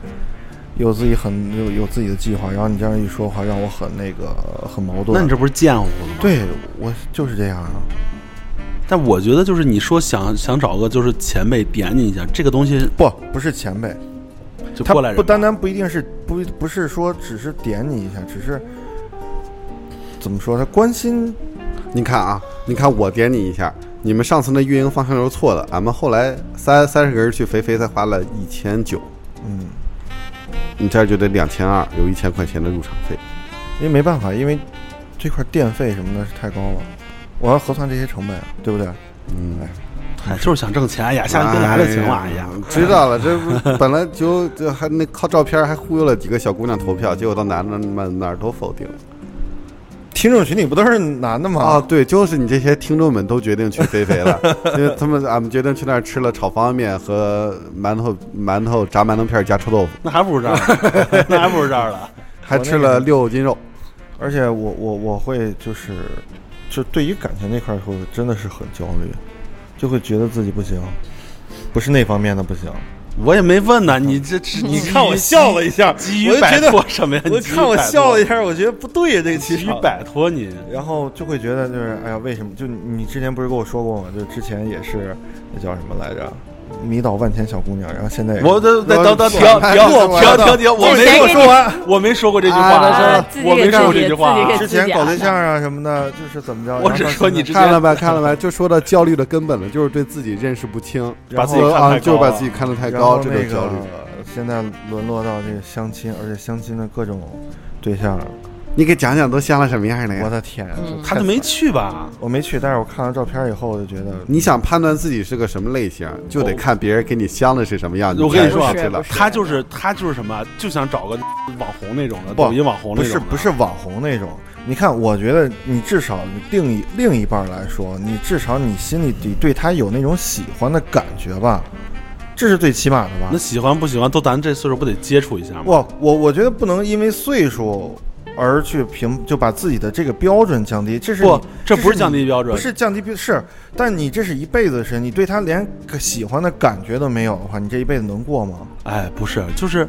有自己很有有自己的计划，然后你这样一说话，让我很那个很矛盾。
那你这不是贱乎了吗？。
对我就是这样啊。
但我觉得就是你说想想找个就是前辈点你一下，这个东西
不，不是前辈，他
就过来人
不单单不一定是不不是说只是点你一下，只是怎么说？他关心
你看啊，你看我点你一下，你们上次那运营方向是错的，俺们后来三三十个人去肥肥才花了一千九，
嗯，
你这儿就得两千二，有一千块钱的入场费。
因为没办法，因为这块电费什么的是太高了，我要核算这些成本，对不对？
嗯，
哎，就是想挣钱哎呀，下次别来了行了，哎呀，
知道了，这不本来就就还那靠照片还忽悠了几个小姑娘投票，结果到男的们那儿都否定了。
听众群里不都是男的吗？
啊，对，就是你这些听众们都决定去肥肥了，因为他们俺们决定去那儿吃了炒方便面和馒头、馒头炸馒头片加臭豆腐，
那还不如这儿呢，那还不如这儿了。
还吃了六斤肉。
而且我我我会就是，就对于感情那块儿会真的是很焦虑，就会觉得自己不行，不是那方面的不行。
我也没问呢，你这这
你看我笑了一下，
急于摆
我就觉得
脱什么呀？
我
你
看我笑了一下，我觉得不对呀，这个
急于
气场。
摆脱你。
然后就会觉得就是，哎呀，为什么？就你之前不是跟我说过吗？就之前也是那叫什么来着？迷倒万千小姑娘，然后现在
我等等等等停停停停停，我没说完，我没说过这句
啊
话我没说过这句话
之前搞对象啊什么的，就是怎么着？
我只说你
看了吧，看了吧，就说到焦虑的根本了，就是对自己认识不清，
把自己
啊，就是把自己看得太高，这个焦虑。
现在沦落到这个相亲，而且相亲的各种对象，
你给讲讲都相了什么样的呀？
我的天，
嗯
他就没去吧？
我没去，但是我看了照片以后，我就觉得
你想判断自己是个什么类型，就得看别人给你相的是什么样。子
我跟你说啊
知道
不是
他就是他就是什么，就想找个网红那种的，
不
抖音网红
不
那种不是
不是网红那种。你看，我觉得你至少另一另一半来说，你至少你心里得对他有那种喜欢的感觉吧，这是最起码的吧
那。喜欢不喜欢都咱这岁数不得接触一下吗？
我我我觉得不能因为岁数而去评就把自己的这个标准降低，这是
不，这不是降低标准，
不是降低标是，但你这是一辈子的事，你对他连个喜欢的感觉都没有的话，你这一辈子能过吗？
哎，不是，就是，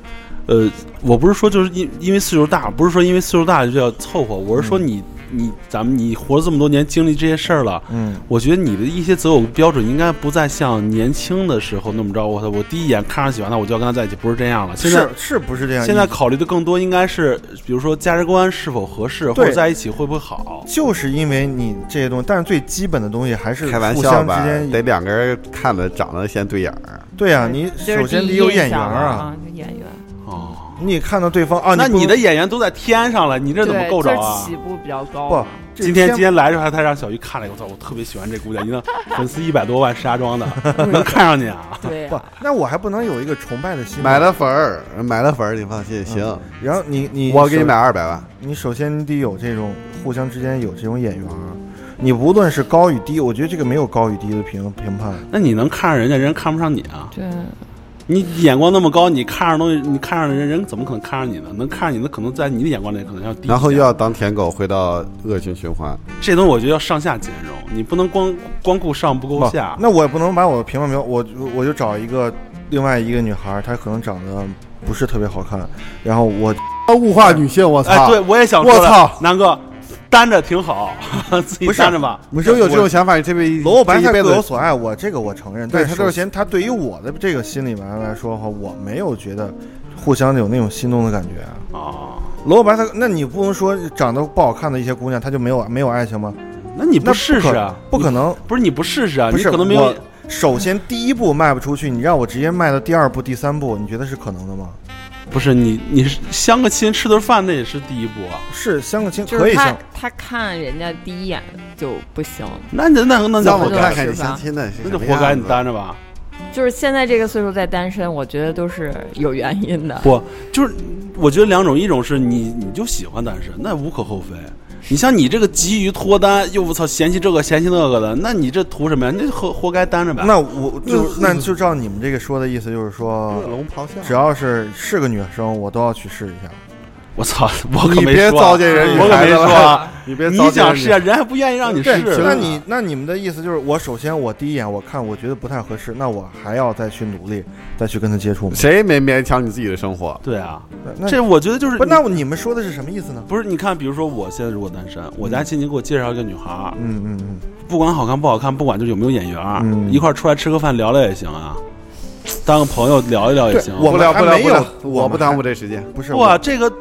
呃，我不是说就是因因为岁数大，不是说因为岁数大就要凑合，我是说你、你咱们你活了这么多年，经历这些事儿了，
嗯，
我觉得你的一些择偶标准应该不再像年轻的时候那么着，我我第一眼看上喜欢他，我就要跟他在一起，不是这样了。现在
是是不是这样？
现在考虑的更多应该是，比如说价值观是否合适，或者在一起会不会好。
就是因为你这些东西，但是最基本的东西还是
开玩笑吧得两个人看的长得先对眼儿。
对呀、你首先得有眼缘啊，
啊，就演员。
哦，
你看到对方啊，
那你的演员都在天上了，你这怎么，够着啊？
起步比较高
不
今天今天来的时候，他让小鱼看了，我操，我特别喜欢这姑娘，你看粉丝一百多万，石家庄的，能看上你啊？
不
对不，，
那我还不能有一个崇拜的心？
买了粉儿，买了粉儿，你放心，行，
然后你你
我给你
首
买二百万。
你首先你得有这种互相之间有这种眼缘，你无论是高与低，我觉得这个没有高与低的评评判。
那你能看上人家，人家看不上你啊？
对，
你眼光那么高，你看上东西，你看上人，人怎么可能看上你呢？能看上你，的可能在你的眼光里可能要低。
然后又要当舔狗，回到恶性循环。
这东西，我觉得要上下兼容，你不能光光顾上不顾
不
下。
那我也不能把我的评判标，我我就找一个另外一个女孩，她可能长得不是特别好看，然后我
物化女性，我操！
哎，对，我也想说了
我操，
南哥，单着挺好，自己
不
单着吧。
不
就有这种想法，你这辈
萝卜白菜各有所爱，我这个我承认。
对他就是
嫌，他对于我的这个心里面来说的话，我没有觉得互相有那种心动的感觉啊。
啊，
萝卜白菜，那你不能说长得不好看的一些姑娘，她就没有没有爱情吗？
那你不试试啊？
不可能，
不是你不试试啊？
不是
你可能没有
我。首先第一步迈不出去，你让我直接迈到第二步、第三步，你觉得是可能的吗？
不是你，你是相个亲吃顿饭，那也是第一步啊。
是相个亲可以相，
他看人家第一眼就不行，
那那那那
让我看看你相亲的
那就活该你单着吧。
就是现在这个岁数再单身，我觉得都是有原因的。
不，就是我觉得两种，一种是你你就喜欢单身，那无可厚非。你像你这个急于脱单，又我操嫌弃这个嫌弃那个的，那你这图什么呀？那就活活该单着呗。
那我就那就照你们这个说的意思，就是说
恶，龙咆哮。
只要是是个女生，我都要去试一下。
我操，我可没说啊，
别糟践人女
我可没
孩子了
说啊。
你别
你想试啊，人还不愿意让你试
对，那你那你们的意思就是，我首先我第一眼我看我觉得不太合适，那我还要再去努力，再去跟他接触吗？
谁没勉强你自己的生活？
对啊，
那
这我觉得就是
不，那你们说的是什么意思呢？
不是你看，比如说我现在如果单身，我家亲戚给我介绍一个女孩儿，
嗯嗯嗯，
不管好看不好看，不管就有没有眼缘，
嗯
一块儿出来吃个饭聊聊也行啊，当个朋友聊一聊也行。
我
不聊不聊
没有
不聊，
我
不耽误这时间。
不是
哇，这个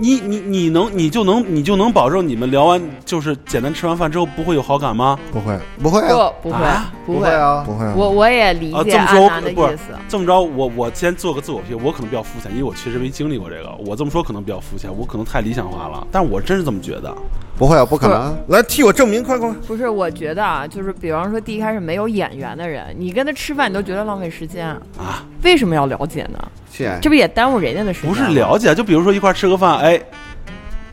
你你你能你就能你就能保证你们聊完就是简单吃完饭之后不会有好感吗？
不会，
不会啊，
不不会
啊
不
不会啊，
不会啊。
我我也理解
啊这么说
安南的
不是
意思。
这么着，我我先做个自我批评，我可能比较肤浅，因为我确实没经历过这个。我这么说可能比较肤浅，我可能太理想化了，但是我真是这么觉得。
不会啊，不可能。
来替我证明，快快！
不是，我觉得啊，就是比方说第一开始没有眼缘的人，你跟他吃饭你都觉得浪费时间
啊？
为什么要了解呢？这不也耽误人家的时间？
不是了解，就比如说一块儿吃个饭，哎，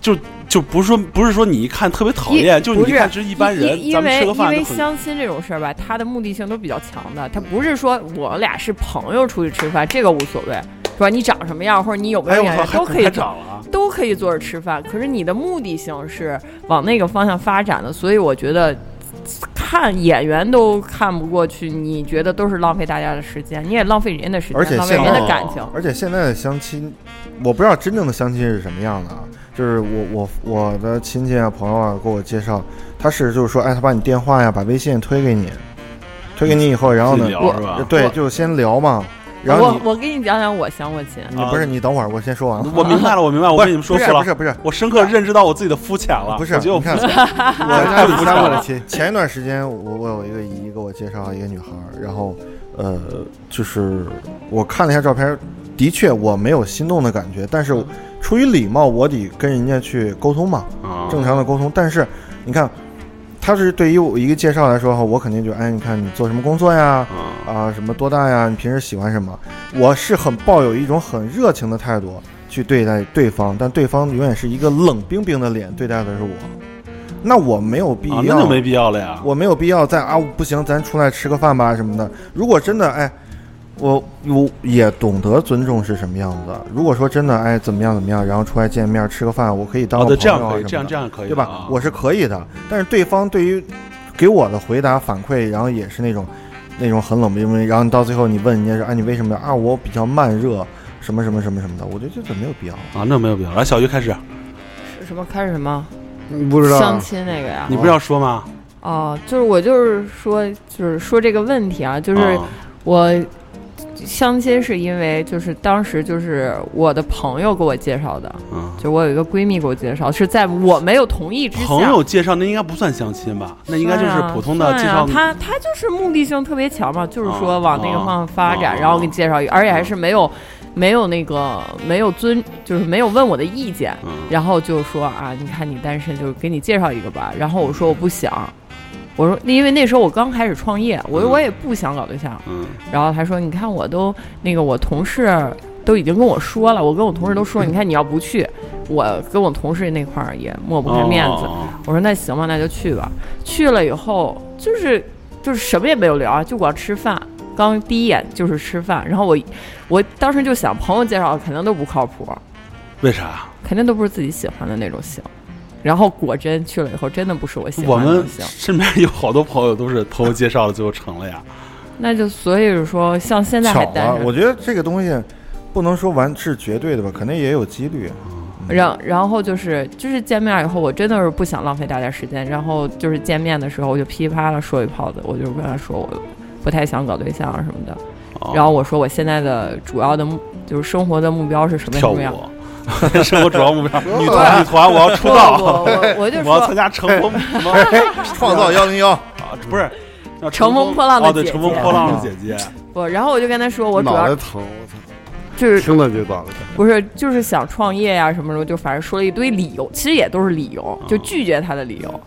就就不是说不是说你一看特别讨厌，就是你一看只是一般人，
因
咱们吃个
因为因为相亲这种事儿吧，他的目的性都比较强的。他不是说我俩是朋友出去吃饭，这个无所谓，是吧？你长什么样或者你有没有眼缘都可以做，
找了啊。
都可以坐着吃饭。可是你的目的性是往那个方向发展的，所以我觉得。看演员都看不过去，你觉得都是浪费大家的时间，你也浪费人家的时间，
而且
浪费人家的感情。
而且现在的相亲，我不知道真正的相亲是什么样的啊。就是我我我的亲戚啊朋友啊给我介绍，他是就是说，哎，他把你电话呀，把微信推给你，推给你以后，然后呢？对，就先聊嘛。然后
我我给你讲讲我相过亲，
你不是你等会儿，我先说完了。
我明白了，我明白了，我跟你们说
不是
错了，
不是不是
我深刻认知到我自己的肤浅了。
不是你看。我
太肤浅了
前前一段时间，我我有一个姨给我介绍一个女孩儿，然后呃，就是我看了一下照片，的确我没有心动的感觉，但是出于礼貌，我得跟人家去沟通嘛，
啊
正常的沟通。但是你看，他是对于我一个介绍来说，我肯定就哎，你看你做什么工作呀？
啊
啊，什么多大呀？你平时喜欢什么？我是很抱有一种很热情的态度去对待对方，但对方永远是一个冷冰冰的脸对待的是我，那我没有必要，
啊，那就没必要了呀。
我没有必要再啊，不行，咱出来吃个饭吧什么的。如果真的哎，我我也懂得尊重是什么样子的。如果说真的哎怎么样怎么样，然后出来见面吃个饭，我可以当朋
这样可以，这样这样可以，
对吧
啊？
我是可以的，但是对方对于给我的回答反馈，然后也是那种那种很冷冰冰，然后你到最后你问人家说哎你为什么啊我比较慢热什么什么什么什么的，我觉得这就没有必要了。
啊，那没有必要。来，小鱼开始，
什么开始什么
你不知道
相亲那个呀？
你不是要说吗？
哦，就是我就是说，就是说这个问题啊，就是
啊
我相亲是因为就是当时就是我的朋友给我介绍的，
嗯，
就我有一个闺蜜给我介绍，是在我没有同意之下。
朋友介绍那应该不算相亲吧？那应该就是普通的介绍。
他他就是目的性特别强嘛，就是说
啊
往那个方向发展，
啊
然后给你介绍一个，而且还是没有没有那个没有尊，就是没有问我的意见，
嗯
然后就说啊，你看你单身，就给你介绍一个吧。然后我说我不想，我说因为那时候我刚开始创业，我
说
我也不想搞对象。
嗯
然后他说，你看我都那个我同事都已经跟我说了，我跟我同事都说，你看你要不去，我跟我同事那块儿也抹不开面子。
哦
我说那行吧，那就去吧。去了以后就是就是什么也没有聊啊，就光吃饭。刚第一眼就是吃饭，然后我我当时就想，朋友介绍的肯定都不靠谱，
为啥？
肯定都不是自己喜欢的那种型。然后果真去了以后，真的不是我喜
我们
欢的那种型。
身边有好多朋友都是朋友介绍的，最后成了呀。
那就所以说，像现在还，单身
我，觉得这个东西不能说完是绝对的吧，肯定也有几率。
然然后就是就是见面以后，我真的是不想浪费大家时间。然后就是见面的时候，我就噼里啪啦说一炮子，我就跟他说我不太想搞对象啊什么的。
哦
然后我说我现在的主要的目就是生活的目标是什么什
跳
么样。
舞，生活主要目标，女
不
团女团，我要出道，
我我我就
我要参
说
加乘风什么
创造幺零幺，
啊？不是
乘风破浪的
姐，
姐
乘风
姐
破浪的姐姐。
不，然后我就跟他说我主要
脑袋疼，我操，
就是
听了就脑袋疼。
不是就是想创业呀、什么什么，就反正说了一堆理由，其实也都是理由，就拒绝他的理由。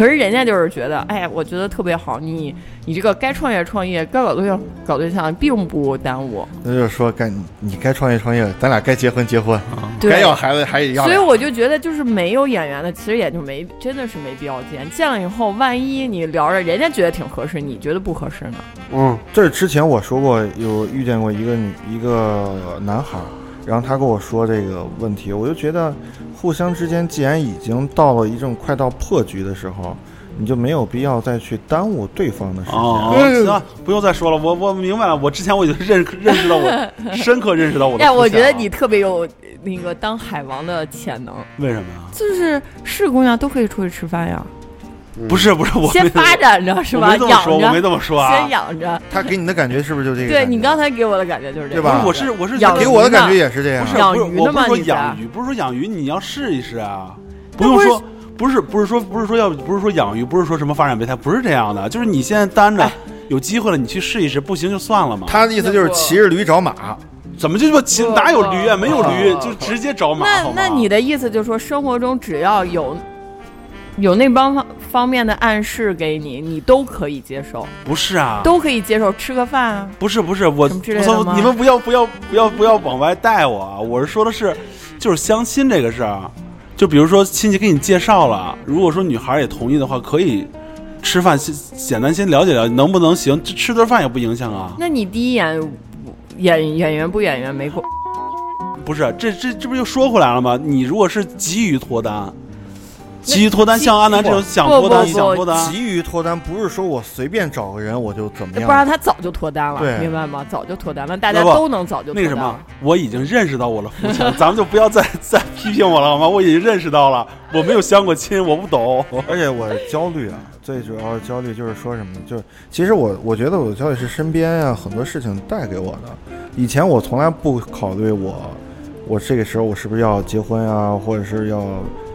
可是人家就是觉得，哎，我觉得特别好，你你这个该创业创业，该搞对象搞对象，并不耽误。
那就是说该你该创业创业，咱俩该结婚结婚，
对
该要孩子还得要。
所以我就觉得，就是没有眼缘的，其实也就没，真的是没必要见。见了以后，万一你聊着，人家觉得挺合适，你觉得不合适呢？
嗯，
这是之前我说过，有遇见过一个女一个男孩儿，然后他跟我说这个问题，我就觉得互相之间既然已经到了一种快到破局的时候，你就没有必要再去耽误对方的时间。
哦，行了，不用再说了，我我明白了，我之前我已经认认识到我深刻认识到我的
哎。我觉得你特别有那个当海王的潜能，
为什么呀？
就是是姑娘都可以出去吃饭呀。
不是不是，我
先发展着是吧？
我没这么我没
着，
这么说啊
先。养着。
他给你的感觉是不是就这个？
对你刚才给我的感觉就是这个，
对吧
不是，我是我是
养
觉得
给我的感觉也是这样
不。是
养
不是
鱼的吗
我不是说养鱼，不是说养鱼，你要试一试啊，不用说。不是不是说不是说要不是说养鱼，不是说什么发展备胎，不是这样的，就是你现在单着
哎
有机会了，你去试一试，不行就算了嘛。
他的意思就是骑着驴找马，
怎么就说骑哪有驴啊？没有驴就直接找马。
那
好吗
那你的意思就是说，生活中只要有有那帮方方面的暗示给你，你都可以接受，
不是啊？
都可以接受，吃个饭啊。
不是不是我我操！你们不要不要不要不要往外带我啊！我是说的是，就是相亲这个事儿，就比如说亲戚给你介绍了，如果说女孩也同意的话，可以吃饭先简单先了解了解，能不能行？这吃顿饭也不影响啊。
那你第一眼演演员不演员没过？
不是，这这这不就说回来了吗？你如果是急于脱单，急于脱单，像阿南这种想脱单
不不不
想脱单，
急于脱单不是说我随便找个人我就怎么样，
不然他早就脱单了，明白吗？早就脱单了，大家都能早就脱单
那个什么。，我已经认识到我的肤浅，咱们就不要再 再批评我了好吗？我已经认识到了，我没有相过亲，我不懂。
而且我焦虑啊，最主要的焦虑就是说什么呢？就是其实我我觉得我的焦虑是身边啊很多事情带给我的。以前我从来不考虑我我这个时候我是不是要结婚啊，或者是要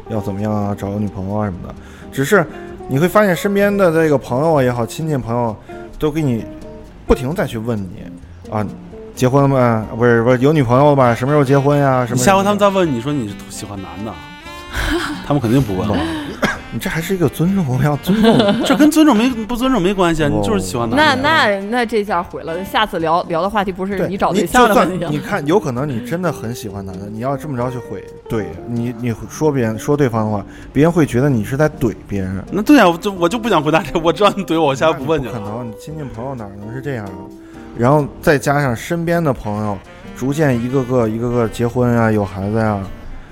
要怎么样啊，找个女朋友啊什么的。只是你会发现身边的这个朋友也好，亲戚朋友都给你不停地再去问你啊。结婚了吗？不是不是有女朋友了吧？什么时候结婚呀、什么？
你下回他们再问你说你是喜欢男的，他们肯定不问了。
你这还是一个尊重，我们要尊重。
这跟尊重没不尊重没关系啊，
哦
你就是喜欢男
那
的。
那那这下毁了，下次聊聊的话题不是
对
你找对
就
象了。
你看，有可能你真的很喜欢男的，你要这么着去毁怼你，你说别人说对方的话，别人会觉得你是在怼别人。
那对啊，我就我就不想回答这，我知道你怼我，我下次不问你了。
可能，你亲戚朋友哪能是这样啊？然后再加上身边的朋友，逐渐一个个一个个结婚啊，有孩子呀、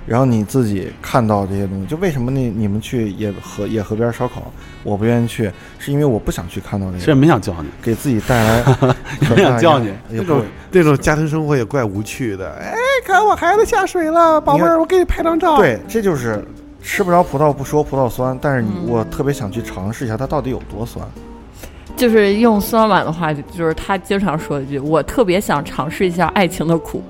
然后你自己看到这些东西，就为什么你你们去野河野河边烧烤，我不愿意去，是因为我不想去看到这
其实
个，
没想叫你，
给自己带来
没想叫你
那种那种家庭生活也怪无趣的。哎，看我孩子下水了，宝贝儿，我给你拍张照。，
对，这就是吃不着葡萄不说葡萄酸，但是你、
嗯
我特别想去尝试一下它到底有多酸。
就是用孙老板的话，就是他经常说一句：“我特别想尝试一下爱情的苦，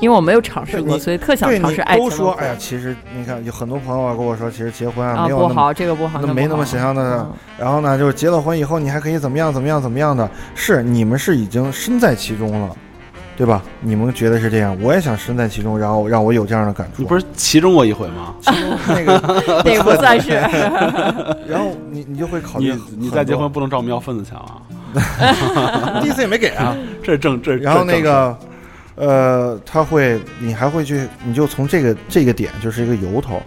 因为我没有尝试过，所以特想尝试爱情。”
都说，哎呀，其实你看有很多朋友啊跟我说，其实结婚啊
啊
没有那么
不好，这个不好，
那没那么想象的
嗯
然后呢，就是结了婚以后，你还可以怎么样怎么样怎么样的？是你们是已经身在其中了，对吧？你们觉得是这样，我也想身在其中，然后让我有这样的感触。
你不是其中过一回吗？
其中那个，
那个不算是。
然后你你就会考虑
你，你再结婚，不能照我们要份子钱了，
第一次也没给啊。
这是正这。
然后那个，呃，他会，你还会去，你就从这个这个点就是一个由头，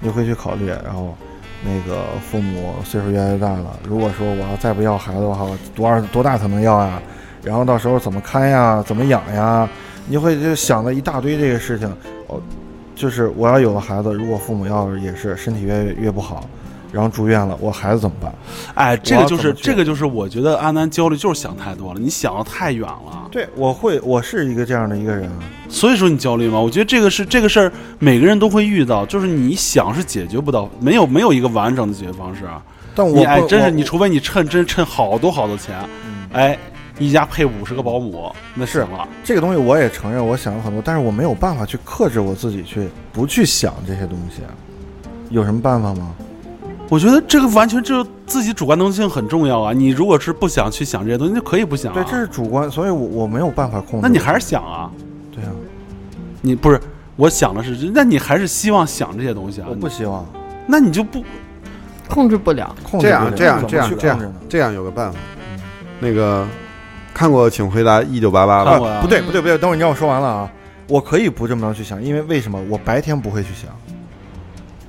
你会去考虑，然后。那个父母岁数越来越大了，如果说我要再不要孩子的话，多少多大才能要呀？然后到时候怎么看呀？怎么养呀？你会就想了一大堆这个事情。哦，就是我要有了孩子，如果父母要也是身体越越不好，然后住院了，我孩子怎么办？
哎，这个就是这个就是我觉得阿南焦虑就是想太多了，你想的太远了，
对，我会，我是一个这样的一个人啊。
所以说你焦虑吗？我觉得这个是这个事儿，每个人都会遇到，就是你想是解决不到，没有没有一个完整的解决方式啊。
但我
你哎，真是你，除非你趁真趁好多好多钱，
嗯
哎，一家配五十个保姆，那
是
行了。
这个东西我也承认，我想了很多，但是我没有办法去克制我自己去不去想这些东西啊。有什么办法吗？
我觉得这个完全就是自己主观能动性很重要啊！你如果是不想去想这些东西，就可以不想、啊。
对，这是主观，所以我我没有办法控制。
那你还是想啊？
对啊，
你不是我想的是，那你还是希望想这些东西啊？
我不希望
那你就不
控制不了。
控制
这样
不了
这样这样这样这样有个办法，那个看过《请回答一九八八》吧？
不对不对不对，等会儿你让我说完了啊！我可以不这么着去想，因为为什么？我白天不会去想，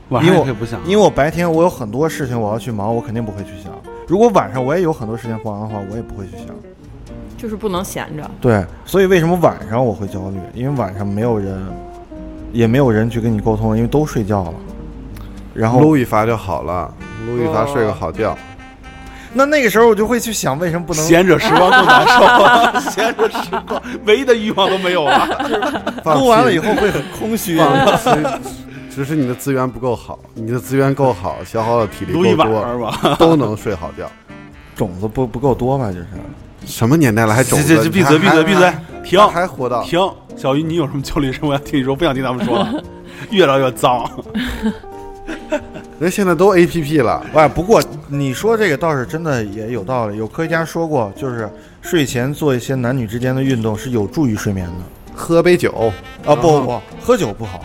晚
因为我
上也不想啊，
因为我白天我有很多事情我要去忙，我肯定不会去想。如果晚上我也有很多事情忙的话，我也不会去想。
就是不能闲着，
对，所以为什么晚上我会焦虑？因为晚上没有人，也没有人去跟你沟通，因为都睡觉了。然后
撸一发就好了，撸一发睡个好觉。
那那个时候我就会去想，为什么不能
闲着时光更难受啊！闲着时光，唯一的欲望都没有 了。
录完了以后会很空虚？
只是你的资源不够好，你的资源够好，消耗的体力够多，
吧。
都能睡好觉。
种子不不够多吧？就是
什么年代了还种子？
这这这闭嘴闭嘴闭嘴，停
还活到
停！小鱼，你有什么焦虑事？我要听你说，不想听他们说了，越聊越脏。
人现在都 A P P 了，
哎，不过你说这个倒是真的也有道理。有科学家说过，就是睡前做一些男女之间的运动是有助于睡眠的。
喝杯酒。
啊，不不不，喝酒不好。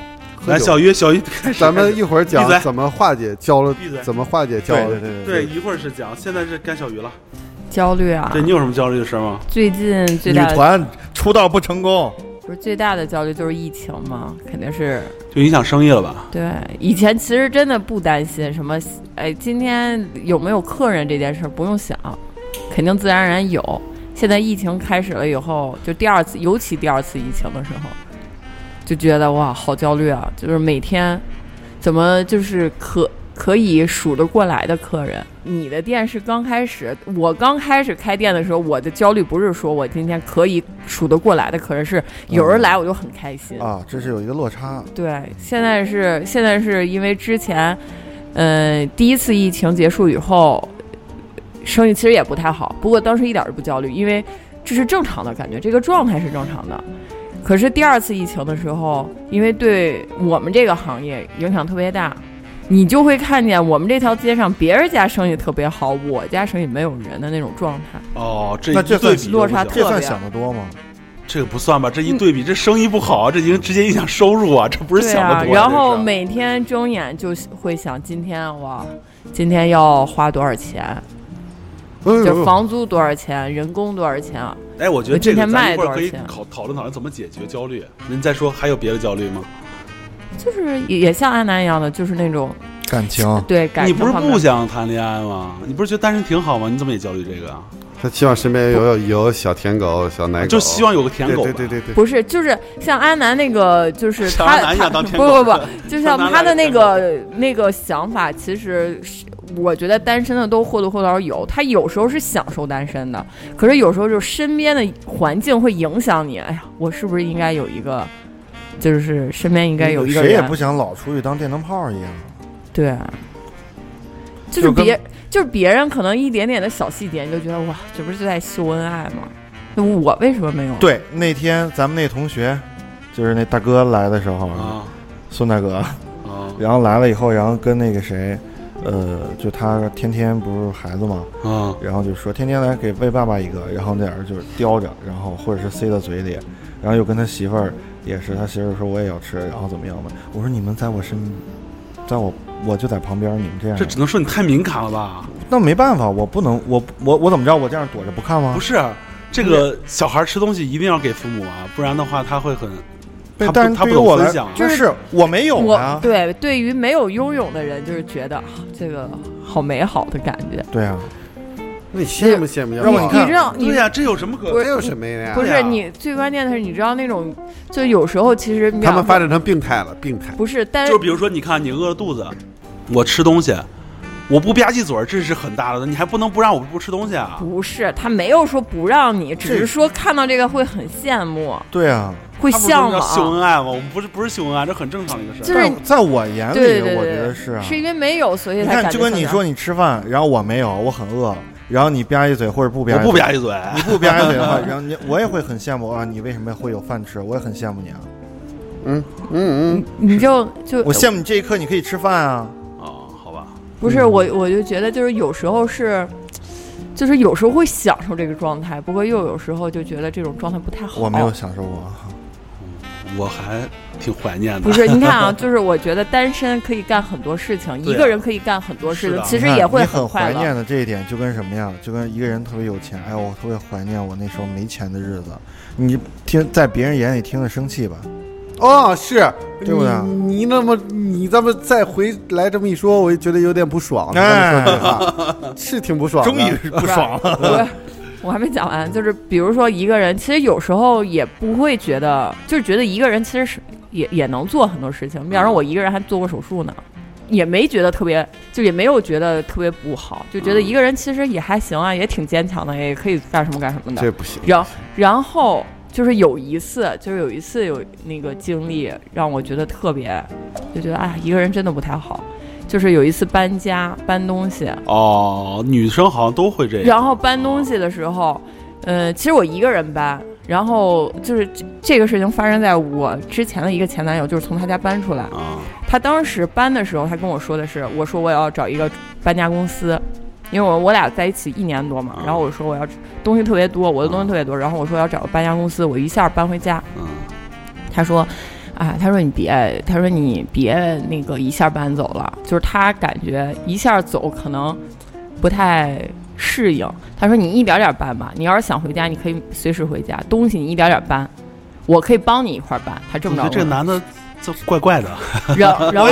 来，小鱼，小鱼 开始。
咱们一会儿讲怎么化解焦虑，怎么化解焦虑。
对对对
对，一会儿是讲，现在是该小鱼了。
焦虑啊
对，你有什么焦虑的事吗？
最近最
女
大的
团出道不成功，
不是最大的焦虑就是疫情吗，肯定是
就影响生意了吧？
对。以前其实真的不担心什么，哎，今天有没有客人这件事儿不用想，肯定自然而然有。现在疫情开始了以后，就第二次，尤其第二次疫情的时候，就觉得哇，好焦虑啊！就是每天怎么就是可可以数得过来的客人。你的店是刚开始，我刚开始开店的时候，我的焦虑不是说我今天可以数得过来的客人，是有人来我就很开心。
啊，这是有一个落差。
对，现在是现在是因为之前，嗯、第一次疫情结束以后，生意其实也不太好，不过当时一点儿都不焦虑，因为这是正常的感觉，这个状态是正常的。可是第二次疫情的时候，因为对我们这个行业影响特别大，你就会看见我们这条街上别人家生意特别好，我家生意没有人的那种状态。
哦，这
那这算
一对比
落差
就不行
这算
特别
想得多吗？
这个不算吧？这一对比，这生意不好，这已经直接影响收入啊！这不是想的多。
然后每天睁眼就会想，今天哇，今天要花多少钱？就
是
房租多少钱，人工多少钱啊？
哎，我觉得
今天
这个咱
卖
一会儿可以
多少钱
讨讨论讨论怎么解决焦虑。您再说还有别的焦虑吗？
就是也也像安南一样的，就是那种
感情
对感情
你不是不想谈恋爱吗？你不是觉得单身挺好吗？你怎么也焦虑这个啊？
他希望身边有有有小舔狗、小奶狗，
就希望有个舔狗吧。
对对对对对，
不是，就是像安南那个，就是他
安南一样
他不
当舔狗
不不，就像他的那个那个想法，其实是我觉得单身的都或多或少有。他有时候是享受单身的，可是有时候就身边的环境会影响你。哎呀，我是不是应该有一个，就是身边应该有一个人
谁也不想老出去当电灯泡一样。
对，就是
就跟
别就是别人可能一点点的小细节，你就觉得哇，这不是在秀恩爱吗？那我为什么没有？
对，那天咱们那同学，就是那大哥来的时候，
啊
孙大哥，
啊
然后来了以后，然后跟那个谁，呃，就他天天不是孩子嘛，
啊！
然后就说天天来给喂爸爸一个，然后那样就是叼着，然后或者是塞到嘴里，然后又跟他媳妇儿也是，他媳妇儿说我也要吃，然后怎么样的？我说你们在我身，在我我就在旁边，你们这样，
这只能说你太敏感了吧？
那没办法，我不能，我我我怎么着？我这样躲着不看吗
不？是，这个小孩吃东西一定要给父母啊，不然的话他会很
对但是
他不他不
对于我来
懂分享啊。
就是我没有
对对于没有拥有的人，就是觉得啊这个好美好的感觉。
对啊，
那你羡慕羡慕？
让我你看
你知道，
对呀，这有什么可
这有什么呀？
不是你最关键的是，你知道那种，就有时候其实
他们发
展
展成病态了，病态。
不是，但
就比如说，你看你饿了肚子，我吃东西，我不吧唧嘴儿，这是很大的，你还不能不让我不吃东西啊？
不是他没有说不让你，只是说看到这个会很羡慕，
对啊，
会向
说要秀。恩爱吗？我们不是不是秀恩爱，这很正常的一个事儿。
就是
在我眼里，
对对对
我觉得是啊。
是因为没有，所以
你看，
才感觉
就跟你说你吃饭，然后我没有，我很饿，然后你吧唧嘴或者不吧
不吧唧嘴，
你不吧唧嘴的话，然后你我也会很羡慕啊，你为什么会有饭吃？我也很羡慕你啊，
嗯嗯嗯，
你就就
我羡慕你这一刻你可以吃饭啊。
哦，好吧，
不是我，我就觉得就是有时候是，就是有时候会享受这个状态，不过又有时候就觉得这种状态不太好。
我没有享受过，
我还挺怀念的。
不是，你看啊，就是我觉得单身可以干很多事情，一个人可以干很多事情，其实也会
很
快乐。
怀念的这一点，就跟什么呀？就跟一个人特别有钱，哎，我特别怀念我那时候没钱的日子。你听，在别人眼里听着生气吧？
哦，是，
对不对
你你那么你这么再回来这么一说，我就觉得有点不爽。
哎
咱们说实话，是挺不爽的。
终于不爽了。
我还没讲完，就是比如说一个人，其实有时候也不会觉得，就是觉得一个人其实是也也能做很多事情。比方说，我一个人还做过手术呢，也没觉得特别，就也没有觉得特别不好，就觉得一个人其实也还行啊，也挺坚强的，也可以干什么干什么的。
这不行。
然然后就是有一次，就是有一次有那个经历让我觉得特别，就觉得哎，一个人真的不太好。就是有一次搬家搬东西，
哦，女生好像都会这样。
然后搬东西的时候，呃，其实我一个人搬，然后就是这这个事情发生在我之前的一个前男友，就是从他家搬出来。
啊，
他当时搬的时候，他跟我说的是，我说我要找一个搬家公司，因为我我俩在一起一年多嘛，然后我说我要东西特别多，我的东西特别多，然后我说要找个搬家公司，我一下搬回家。
嗯，
他说，啊，他说你别，他说你别那个一下搬走了，就是他感觉一下走可能不太适应。他说你一点点搬吧，你要是想回家，你可以随时回家，东西你一点点搬，我可以帮你一块儿搬。他这么着
这个男的这怪怪的。
然 然后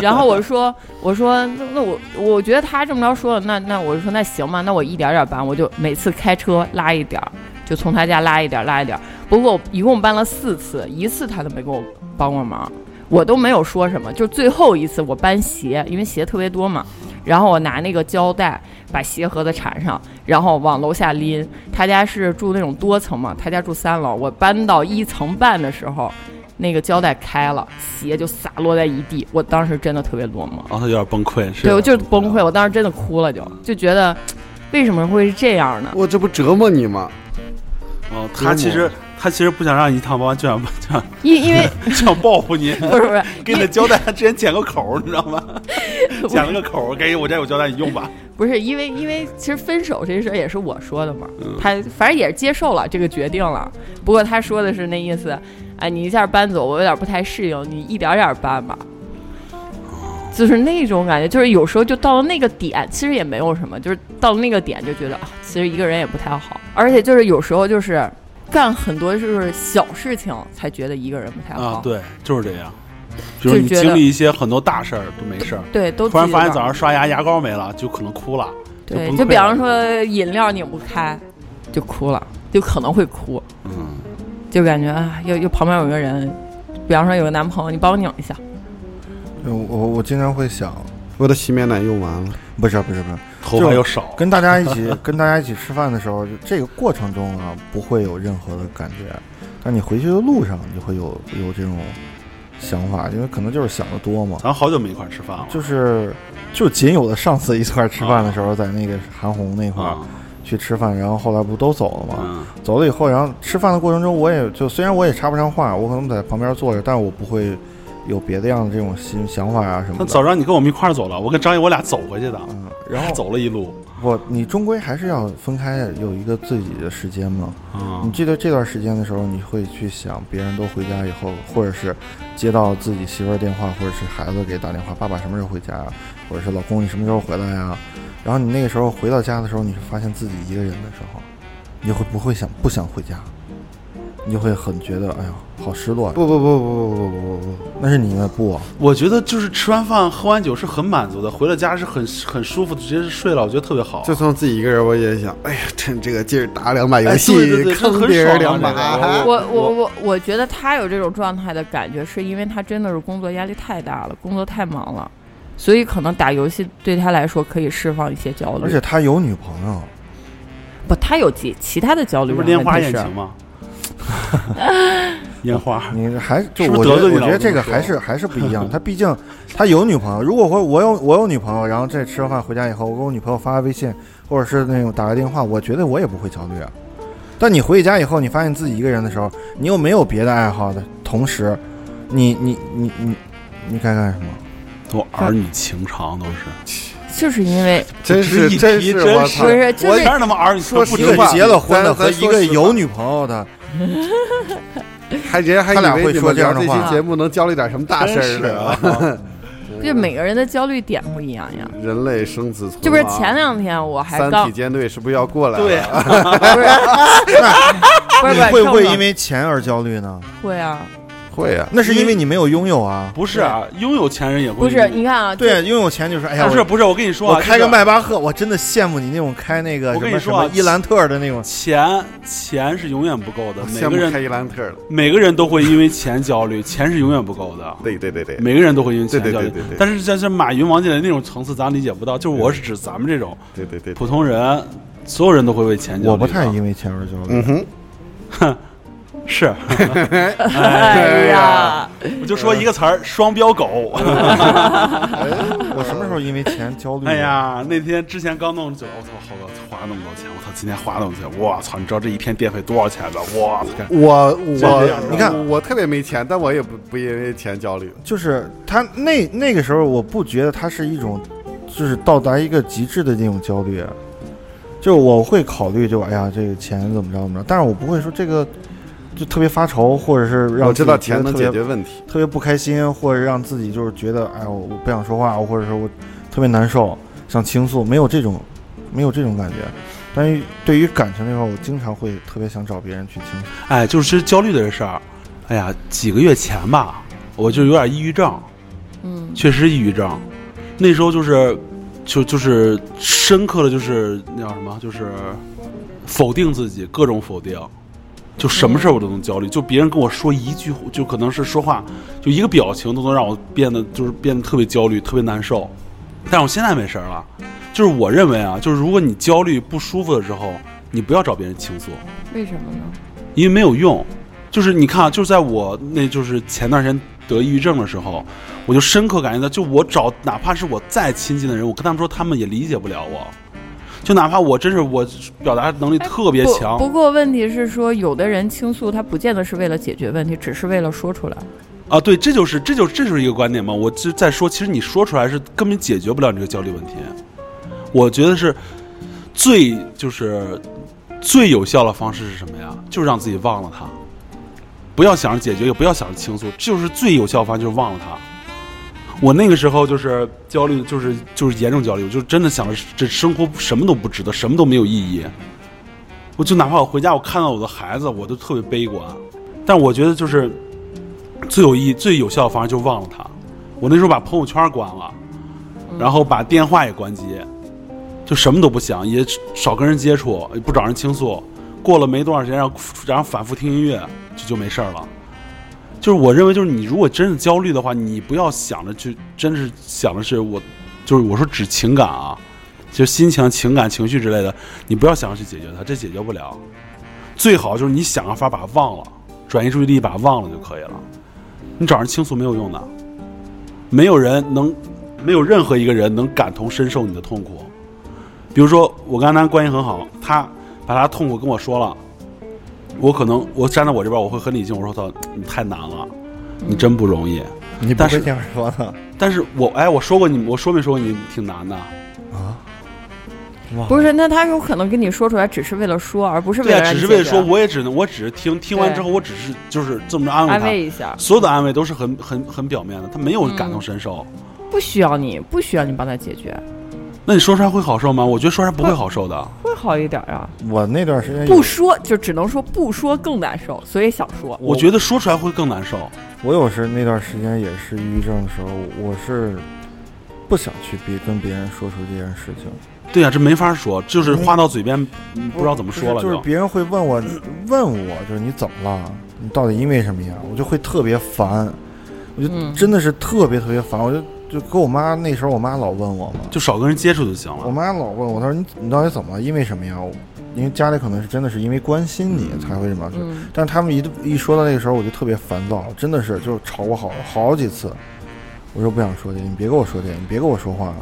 然后我说我说那那我我觉得他这么着说，那那我就说那行吧，那我一点点搬，我就每次开车拉一点儿，就从他家拉一点儿拉一点儿。不过我一共搬了四次，一次他都没给我帮过忙，我都没有说什么。就最后一次我搬鞋，因为鞋特别多嘛，然后我拿那个胶带把鞋盒子缠上，然后往楼下拎。他家是住那种多层嘛，他家住三楼，我搬到一层半的时候。那个胶带开了，鞋就洒落在一地，我当时真的特别落寞，
然后他有点崩溃，是
对我就是崩溃，我当时真的哭了就，就觉得为什么会是这样呢？
我这不折磨你吗？
哦，他其实他其实不想让你一趟搬，就想就想
因因为
就想报复你，
不是不是，
给你的胶带之前剪个口，你知道吗？剪了个口，给我这有胶带你用吧。
不是因为因为其实分手这事儿也是我说的嘛，
嗯
他反正也是接受了这个决定了，不过他说的是那意思，哎，你一下搬走，我有点不太适应，你一点点搬吧。就是那种感觉，就是有时候就到了那个点，其实也没有什么，就是到了那个点就觉得啊，其实一个人也不太好，而且就是有时候就是干很多就是小事情才觉得一个人不太好。
啊，对，就是这样。比如你
就觉得
经历一些很多大事儿都没事儿，
对，都
突然发现早上刷牙牙膏没了，就可能哭了。
对，就比方说饮料拧不开，就哭了，就可能会哭，
嗯，
就感觉啊，又又旁边有个人，比方说有个男朋友，你帮我拧一下，
我我我经常会想，
我的洗面奶用完了，
不是不是不是，
头发又少，
跟大家一起跟大家一起吃饭的时候，就这个过程中啊，不会有任何的感觉，但你回去的路上，你就会有有这种想法，因为可能就是想的多嘛。
咱好久没一块儿吃饭了。
就是就仅有的上次一块儿吃饭的时候，在那个韩红那块儿
啊，
去吃饭，然后后来不都走了吗？
嗯，
走了以后，然后吃饭的过程中，我也就虽然我也插不上话，我可能在旁边坐着，但是我不会有别的样的这种新想法啊什么的。
那早上你跟我们一块儿走了，我跟张毅我俩走回去的，
嗯，然后
走了一路。
不，你终归还是要分开，有一个自己的时间嘛。
啊
你，记得这段时间的时候，你会去想别人都回家以后，或者是接到自己媳妇儿电话，或者是孩子给打电话，爸爸什么时候回家啊？或者是老公你什么时候回来啊？然后你那个时候回到家的时候，你是发现自己一个人的时候，你会不会想不想回家？你就会很觉得，哎呀，好失落。
不不不不不不不不，
那是你的不啊？
我觉得就是吃完饭喝完酒是很满足的，回了家是很很舒服的，直接是睡了，我觉得特别好。
就算自己一个人，我也想，哎呀，趁这个劲儿打两把游
哎
戏，
对对对
坑别人两把。
我我我我觉得他有这种状态的感觉，是因为他真的是工作压力太大了，工作太忙了，所以可能打游戏对他来说可以释放一些焦虑。
而且他有女朋友，
不，他有其其他的焦虑
不是莲花眼情吗？烟花，
你还就我觉得我觉得这个还是还是不一样。他毕竟他有女朋友，如果说我有我有女朋友，然后这吃完饭回家以后，我给我女朋友发个微信，或者是那种打个电话，我觉得我也不会焦虑啊。但你回家以后，你发现自己一个人的时候，你又没有别的爱好的同时，你你你你你该干什么？
都儿女情长都是。
就是因为
真是
一
真是，
提真是
我操
不！是
他妈儿女，不
说实话
一个结了婚的和一个有女朋友的，
还人家还
他俩会说
以为你们
这样的话
聊这期节目能焦虑点什么大事儿呢？
啊！
就 每个人的焦虑点不一样呀。
人类生子存亡。
就不是前两天我还
三体舰队是不是要过来了？
对
不是不是
你会不会因为钱而焦虑呢？
会啊？
会啊。
那是因为你没有拥有啊。
不是啊，拥有钱人也会
不是，你看啊，
对啊，拥有钱就是哎呀，
不是不是，我跟你说啊，
我开个迈巴赫，我真的羡慕你那种开那个什么什
我跟你说啊
么伊兰特的那种。
钱钱是永远不够的，每个人
开伊兰特了。
每个人都会因为钱焦虑，钱是永远不够的。
对对对对，
每个人都会因为钱焦虑但是像像马云、王健林那种层次，咱理解不到。就是我是指咱们这种
对对对。
普通人，所有人都会为钱焦虑。
我不太因为钱而焦虑。
嗯哼，
是，
哎呀，
我就说一个词儿，双标狗。
我什么时候因为钱焦虑？
哎，呀，那天之前刚弄酒，我操，好多花那么多钱，我操，今天花那么多钱，我操，你知道这一天电费多少钱吗？我操，
我我
你看
我特别没钱，但我也不不因为钱焦虑。
就是他那那个时候，我不觉得他是一种，就是到达一个极致的那种焦虑。就我会考虑，就哎呀，这个钱怎么着怎么着，但是我不会说这个就特别发愁，或者是让
我知道钱能
得特别
解决问题，
特别不开心，或者让自己就是觉得哎我我不想说话，或者说我特别难受，想倾诉，没有这种没有这种感觉。但是对于感情这块，我经常会特别想找别人去倾诉。
哎，就是其实焦虑的这事儿，哎呀，几个月前吧，我就有点抑郁症，
嗯，
确实抑郁症。那时候就是，就就是深刻的就是那叫什么，就是否定自己，各种否定，就什么事儿我都能焦虑。就别人跟我说一句，就可能是说话，就一个表情都能让我变得就是变得特别焦虑，特别难受。但我现在没事儿了，就是我认为啊，就是如果你焦虑不舒服的时候，你不要找别人倾诉。
为什么呢？
因为没有用。就是你看啊，就是在我那就是前段时间得抑郁症的时候，我就深刻感觉到，就我找哪怕是我再亲近的人，我跟他们说，他们也理解不了我。就哪怕我真是我表达能力特别强，
不不过问题是说，有的人倾诉，他不见得是为了解决问题，只是为了说出来。
啊，对，这就是这就这就是一个观点嘛。我就在说，其实你说出来是根本解决不了你这个焦虑问题。我觉得是最就是最有效的方式是什么呀？就是让自己忘了他，不要想着解决，也不要想着倾诉，就是最有效方式就是忘了它。我那个时候就是焦虑，就是就是严重焦虑，我就真的想着这生活什么都不值得，什么都没有意义。我就哪怕我回家，我看到我的孩子，我都特别悲观。但我觉得就是最有意义、最有效的方式就是忘了他。我那时候把朋友圈关了，然后把电话也关机，就什么都不想，也少跟人接触，也不找人倾诉。过了没多长时间，然后然后反复听音乐，就就没事儿了。就是我认为，就是你如果真的焦虑的话，你不要想着去，真是想的是我，就是我说指情感啊，就心情、情感、情绪之类的，你不要想着去解决它，这解决不了。最好就是你想个法把它忘了，转移注意力把它忘了就可以了。你找人倾诉没有用的，没有人能，没有任何一个人能感同身受你的痛苦。比如说，我跟安南关系很好，他把他痛苦跟我说了，我可能我站在我这边，我会很理性，我说操，你太难了，你真不容易。
你不
但是
会这样说的
但是我哎，我说过你，我说没说过你挺难的？
啊？
不是，那他有可能跟你说出来，只是为了说，而不是为
对啊，
了让你解决
只是为了说，我也只能，我只是听听完之后，我只是就是这么着安慰
安
他。
慰一下，
所有的安慰都是很很很表面的，他没有感同身受。
不需要你，不需要你帮他解决，
那你说出来会好受吗？我觉得说出来不会好受的。
会好一点啊。
我那段时间
不说就只能说不说更难受，所以想说。
我觉得说出来会更难受。
我有时那段时间也是抑郁症的时候，我是不想去别跟别人说出这件事情。
对呀、这没法说，就是话到嘴边，嗯不知道怎么说了
就是。别人会问我，问我就是你怎么了？你到底因为什么呀？我就会特别烦，我就
嗯
真的是特别特别烦。我就就跟我妈那时候，我妈老问我嘛，
就少跟人接触就行了。
我妈老问我，她说你你到底怎么了？因为什么呀？因为家里可能是真的是因为关心你才会这么但是他们一一说到那个时候，我就特别烦躁，真的是就吵过好好几次。我说不想说这个，你别跟我说这个，你别跟我说话。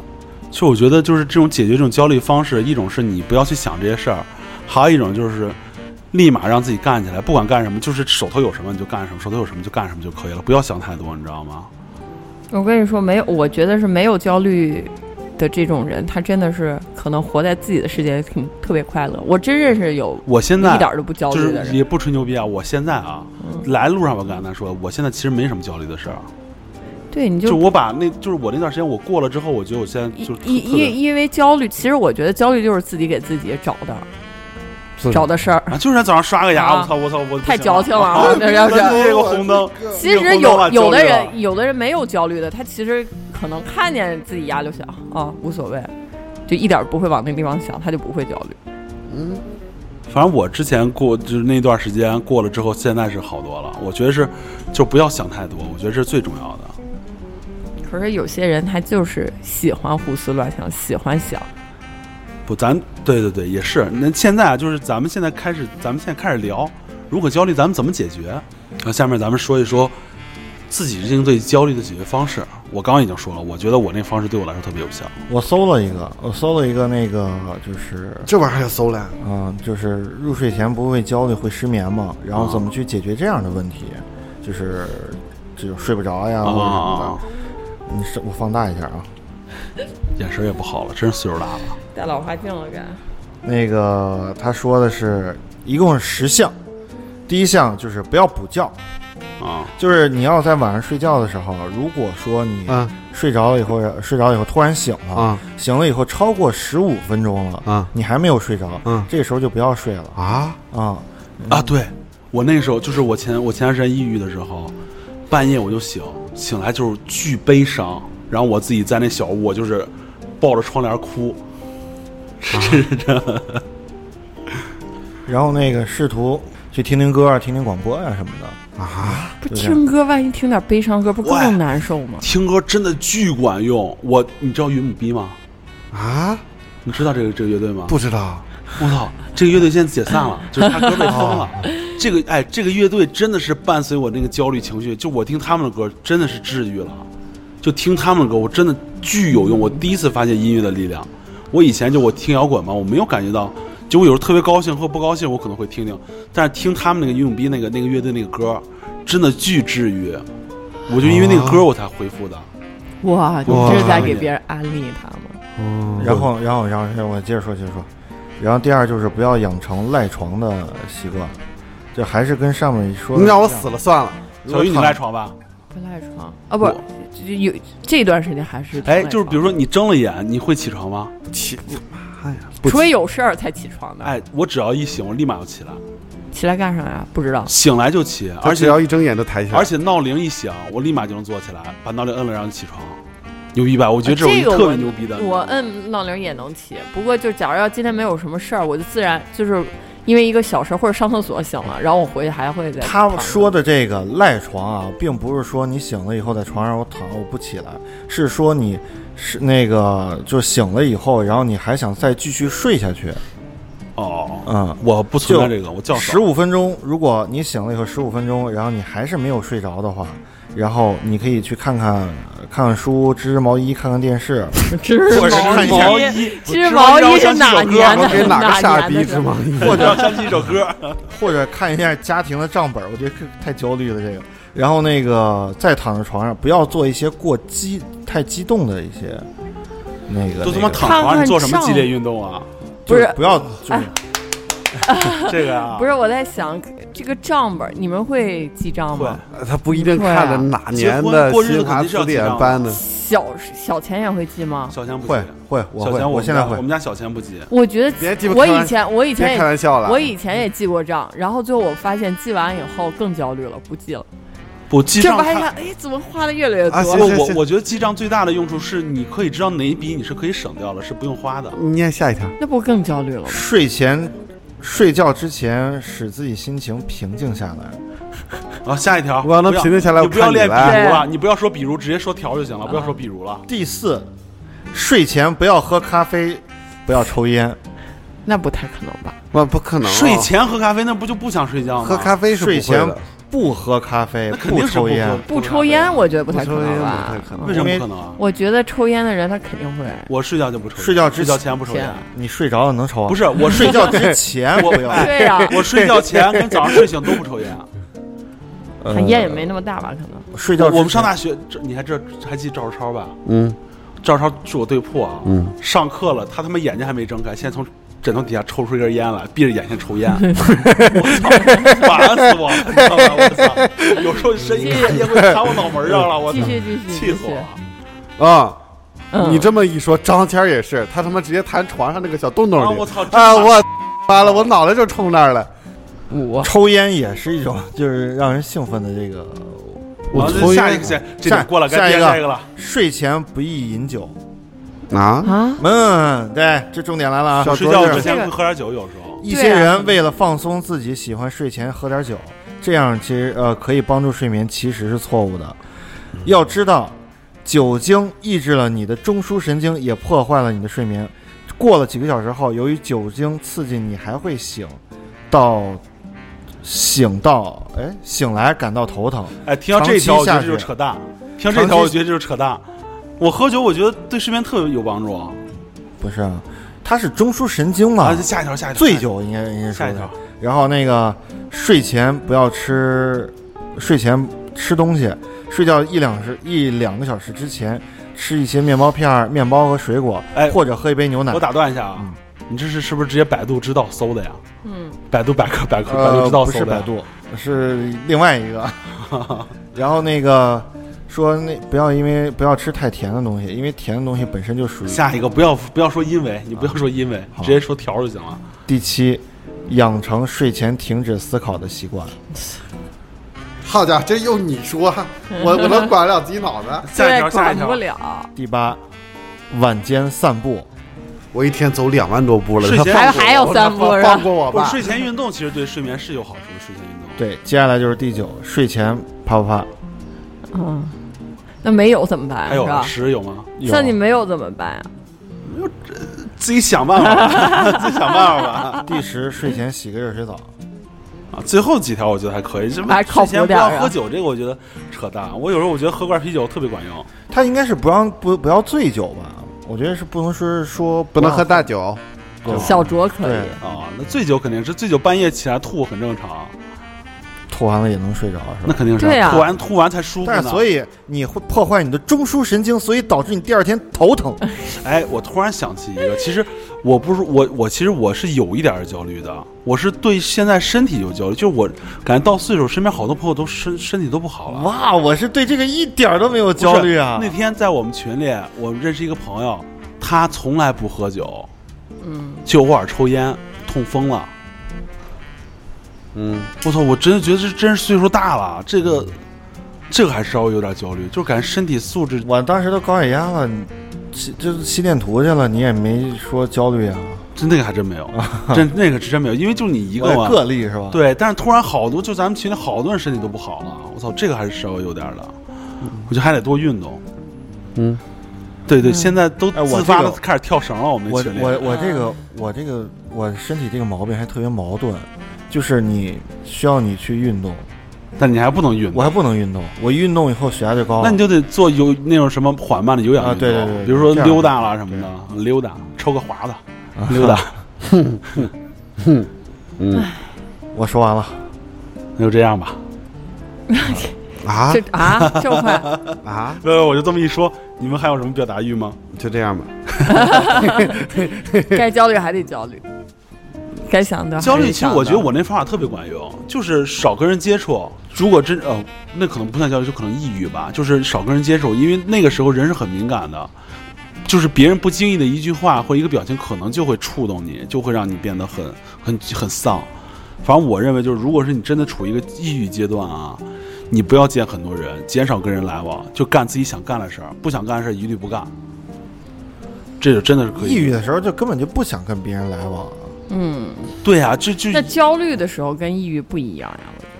其实我觉得就是这种解决这种焦虑方式，一种是你不要去想这些事儿，还有一种就是立马让自己干起来，不管干什么，就是手头有什么你就干什么，手头有什么就干什么就可以了，不要想太多，你知道吗？
我跟你说，没有，我觉得是没有焦虑的这种人，他真的是可能活在自己的世界里挺特别快乐。我真认识有
我现在
一点都不焦虑的人，
是也不吹牛逼啊，我现在啊，
嗯。
来路上我跟安南说，我现在其实没什么焦虑的事儿，
对，你
就
就
我把那就是我那段时间我过了之后，我觉得我现在就是
因因因为焦虑，其实我觉得焦虑就是自己给自己找的找的事儿。
啊，就是在早上刷个牙，
啊
我操我操我
太矫情了啊
啊！
这要是
这个红灯，
其实有有的人有的人没有焦虑的，他其实可能看见自己牙就想啊，无所谓，就一点儿不会往那个地方想，他就不会焦虑。
嗯，
反正我之前过就是那段时间过了之后，现在是好多了。我觉得是，就不要想太多，我觉得这是最重要的。
可是有些人他就是喜欢胡思乱想，喜欢想，
不，咱对对对，也是。那现在啊，就是咱们现在开始，咱们现在开始聊，如果焦虑，咱们怎么解决？那下面咱们说一说自己应对焦虑的解决方式。我刚刚已经说了，我觉得我那方式对我来说特别有效。
我搜了一个，我搜了一个那个就是
这玩意儿还要搜了？
嗯，就是入睡前不会焦虑会失眠嘛，然后
啊
怎么去解决这样的问题？就是这种睡不着呀，
啊
或者什！么的。你是我放大一下啊，
眼神也不好了，真是岁数大了。
戴老花镜了该。
那个他说的是一共是十项，第一项就是不要补觉，
啊，
就是你要在晚上睡觉的时候，如果说你
啊
睡着了以后，睡着以后突然醒了，
啊
醒了以后超过十五分钟了，
啊
你还没有睡着，
嗯
这个时候就不要睡了
啊！
啊。
啊，对我那时候就是我前我前段时间抑郁的时候，半夜我就醒，醒来就是巨悲伤，然后我自己在那小屋，我就是抱着窗帘哭，是这样。
然后那个试图去听听歌啊，听听广播呀、什么的
啊！
不听歌，万一听点悲伤歌，不更难受吗？
听歌真的巨管用。我你知道云母逼吗？
啊，
你知道这个这个乐队吗？
不知道
我操，这个乐队现在解散了，就是他歌被封了。这个哎，这个乐队真的是伴随我那个焦虑情绪，就我听他们的歌真的是治愈了。就听他们的歌，我真的巨有用。我第一次发现音乐的力量。我以前就我听摇滚嘛，我没有感觉到。就我有时候特别高兴或不高兴，我可能会听听，但是听他们那个游泳逼那个那个乐队那个歌，真的巨治愈。我就因为那个歌我才恢复的。
哇，你这是在给别人安利他吗？
嗯
然后，然后，然后，我接着说，接着说。然后第二就是不要养成赖床的习惯，这还是跟上面说的
你让我死了算了。
小鱼，你赖床吧？
不赖床啊，不就有这段时间还是挺
哎，就是比如说你睁了眼，你会起床吗？
起妈呀！不
除非有事儿才起床的，
哎，我只要一醒，我立马就起来，
起来干啥呀？不知道。
醒来就起，而且
只要一睁眼就抬起来，
而且闹铃一响，我立马就能坐起来，把闹铃摁了，然后起床，牛逼吧？我觉得这种特别
我
牛逼的。
我摁闹铃也能起，不过就假如要今天没有什么事儿，我就自然就是因为一个小事或者上厕所醒了，然后我回去还会再
他说的这个赖床啊，并不是说你醒了以后在床上我躺着我不起来，是说你是那个就醒了以后，然后你还想再继续睡下去。
哦，
嗯，
我不存在这个，我叫
十。五分钟，如果你醒了以后十五分钟，然后你还是没有睡着的话，然后你可以去看看看看书，织织毛衣，看看电视，
织
或者是看一下
毛衣，
织毛衣是哪年的？
我给哪个傻逼织毛衣？
或者想起一首歌，
或者看一下家庭的账本，我觉得太焦虑了这个。然后那个再躺在床上，不要做一些过激、太激动的一些那个。
都他妈躺床上，你做什么激烈运动啊？
不是
不要就是
哎
这个啊，
不是我在想这个账本，你们会记账吗？
他不一定看着哪年的
过日子
新华
肯定是要
词
记账
典搬的。
小小钱也会记吗？
小钱不
会，会，我会，
小钱
我现在会
我。们家小钱不记。
我觉得我以前我以前
也开
也
玩笑了，
我以前也记过账，然后最后我发现记完以后更焦虑了，不记了。
不记账看
这发现，哎，怎么花的越来越多
啊
了？
不，
行行行
我我觉得记账最大的用处是，你可以知道哪一笔你是可以省掉了，是不用花的。
你念下一条。
那不更焦虑了吗？
睡前、睡觉之前，使自己心情平静下来。
好，下一条，
我要能平静下来，
不要练比。如了，你不要说比如，直接说条就行了，不要说比如了。
第四，睡前不要喝咖啡，不要抽烟。
那不太可能吧？
我不可能啊，
睡前喝咖啡，那不就不想睡觉吗？
喝咖啡是不会
睡前
的，
不喝咖啡，
不
抽烟。
不抽烟，我觉得不太可能吧
太？可能
为什么不可能啊？
我觉得抽烟的人他肯定会。
我睡觉就不抽烟，
睡觉之
睡觉前不抽烟。
你睡着了能抽啊？
不是我
睡觉之前
我
不要。
对呀，
我睡觉前跟早上睡醒都不抽烟。
烟也没那么大吧？可能。
睡觉。
我们上大学，这你还这还记赵超吧？
嗯
赵超是我对铺啊，
嗯，
上课了，他他妈眼睛还没睁开，现在从枕头底下抽出一根烟来，闭着眼睛抽烟，我操，烦死我了，你知道吗？我操，有时候深一看烟会弹我脑门上了，我操
继，续继续
气死我。了。
啊，
嗯，
你这么一说，张谦儿也是，他他妈直接弹床上那个小洞洞
啊！
里
我。操！
啊，我 完了，我脑袋就冲那儿了。
我
抽烟也是一种就是让人兴奋的这个。
我抽烟
下一个，下这过了，
下一个
了。
睡前不宜饮酒。
啊，
啊，
嗯，对，这重点来了啊！
小
睡觉之前会喝点酒，有时候。
一些人为了放松自己，喜欢睡前喝点酒，这样其实呃可以帮助睡眠，其实是错误的。要知道，酒精抑制了你的中枢神经，也破坏了你的睡眠。过了几个小时后，由于酒精刺激，你还会醒，到醒到哎醒来感到头疼，
哎，听到这条，我觉得就是扯淡。听到这条，我觉得这就是扯淡。我喝酒，我觉得对睡眠特别有帮助。
不是啊，它是中枢神经嘛
啊，，下一条，下一条，
醉酒应该应该说的
下一条。。
然后那个睡前不要吃，睡前吃东西，睡觉一两时一两个小时之前吃一些面包片儿、面包和水果，
哎
或者喝一杯牛奶
我。打断一下啊
嗯，
你这是是不是直接百度知道搜的呀？
嗯，
百度百科百科百度
呃
知，道
不
搜的呀。
是百度，是另外一个。然后那个说那不要因为不要吃太甜的东西，因为甜的东西本身就属于
下一个不要不要说因为，你不要说因为，
好
直接说条就行了。
第七，养成睡前停止思考的习惯。
好家伙，这用你说，我我能管得了自己脑子？
对
下一条，，下一条。
管不了。
第八，晚间散步。
我一天走两万多步了，
睡前
还还有三步
放
是吧
放过我吧。
睡前运动，其实对睡眠是有好处的。睡前运动，
对，接下来就是第九，睡前啪啪啪。
嗯，那没有怎么办？
还有啊
是吧？
十有吗？
有
像你没有怎么办呀？
自己想办法吧，自己想办法吧。
第十，睡前洗个热水澡。
啊，最后几条我觉得还可以，什么
还靠
睡前不要喝酒，这个我觉得扯淡。我有时候我觉得喝罐啤酒特别管用。
他应该是不让不不要醉酒吧？我觉得是不能说说
不能喝大酒，
小酌可以
对。
啊，那醉酒肯定是醉酒，半夜起来吐很正常，
吐完了也能睡着，是吧？
那肯定是
对啊
吐完吐完才舒服呢。
但是所以你会破坏你的中枢神经，所以导致你第二天头疼。
哎，我突然想起一个，其实我不是我我其实我是有一点儿焦虑的，我是对现在身体有焦虑，就是我感觉到岁数，身边好多朋友都身身体都不好了。
哇，我是对这个一点儿都没有焦虑啊！
那天在我们群里，我认识一个朋友，他从来不喝酒，
嗯，
就偶尔抽烟，痛风了。
嗯，
我操！我真的觉得这真是岁数大了，这个这个还稍微有点焦虑，就是感觉身体素质
我当时都高血压了，你心就是心电图去了，你也没说焦虑啊？
真那个还真没有，真那个是真没有，因为就你一个嘛。
个例是吧？，
对，但是突然好多，就咱们群里好多人身体都不好了，我操，这个还是稍微有点的，我觉得还得多运动。
嗯，
对对，现在都自发的开始跳绳了，我们
我
群里。
我我这个我这个我身体这个毛病还特别矛盾，就是你需要你去运动，
但你还不能运动，
我还不能运动，我一运动以后血压就高了。
那你就得做有那种什么缓慢的有氧运动，
啊对对对对
比如说
这样
溜达啦什么的，溜达，抽个华子，溜达，哼哼
嗯
我说完了，
那就这样吧。
啊？
这啊，这么快？
啊，
呃，我就这么一说，你们还有什么表达欲吗？
就这样吧。
该焦虑还得焦虑，该想的
焦虑，其实我觉得我那方法特别管用，就是少跟人接触。如果真呃，那可能不算焦虑，就可能抑郁吧，就是少跟人接触，因为那个时候人是很敏感的，就是别人不经意的一句话或一个表情，可能就会触动你，就会让你变得很很很丧。反正我认为，就是如果是你真的处于一个抑郁阶段啊，你不要见很多人，减少跟人来往，就干自己想干的事儿，不想干的事儿一律不干。这就真的是可以。
抑郁的时候就根本就不想跟别人来往。
嗯，
对啊，这就
那焦虑的时候跟抑郁不一样呀，我觉得。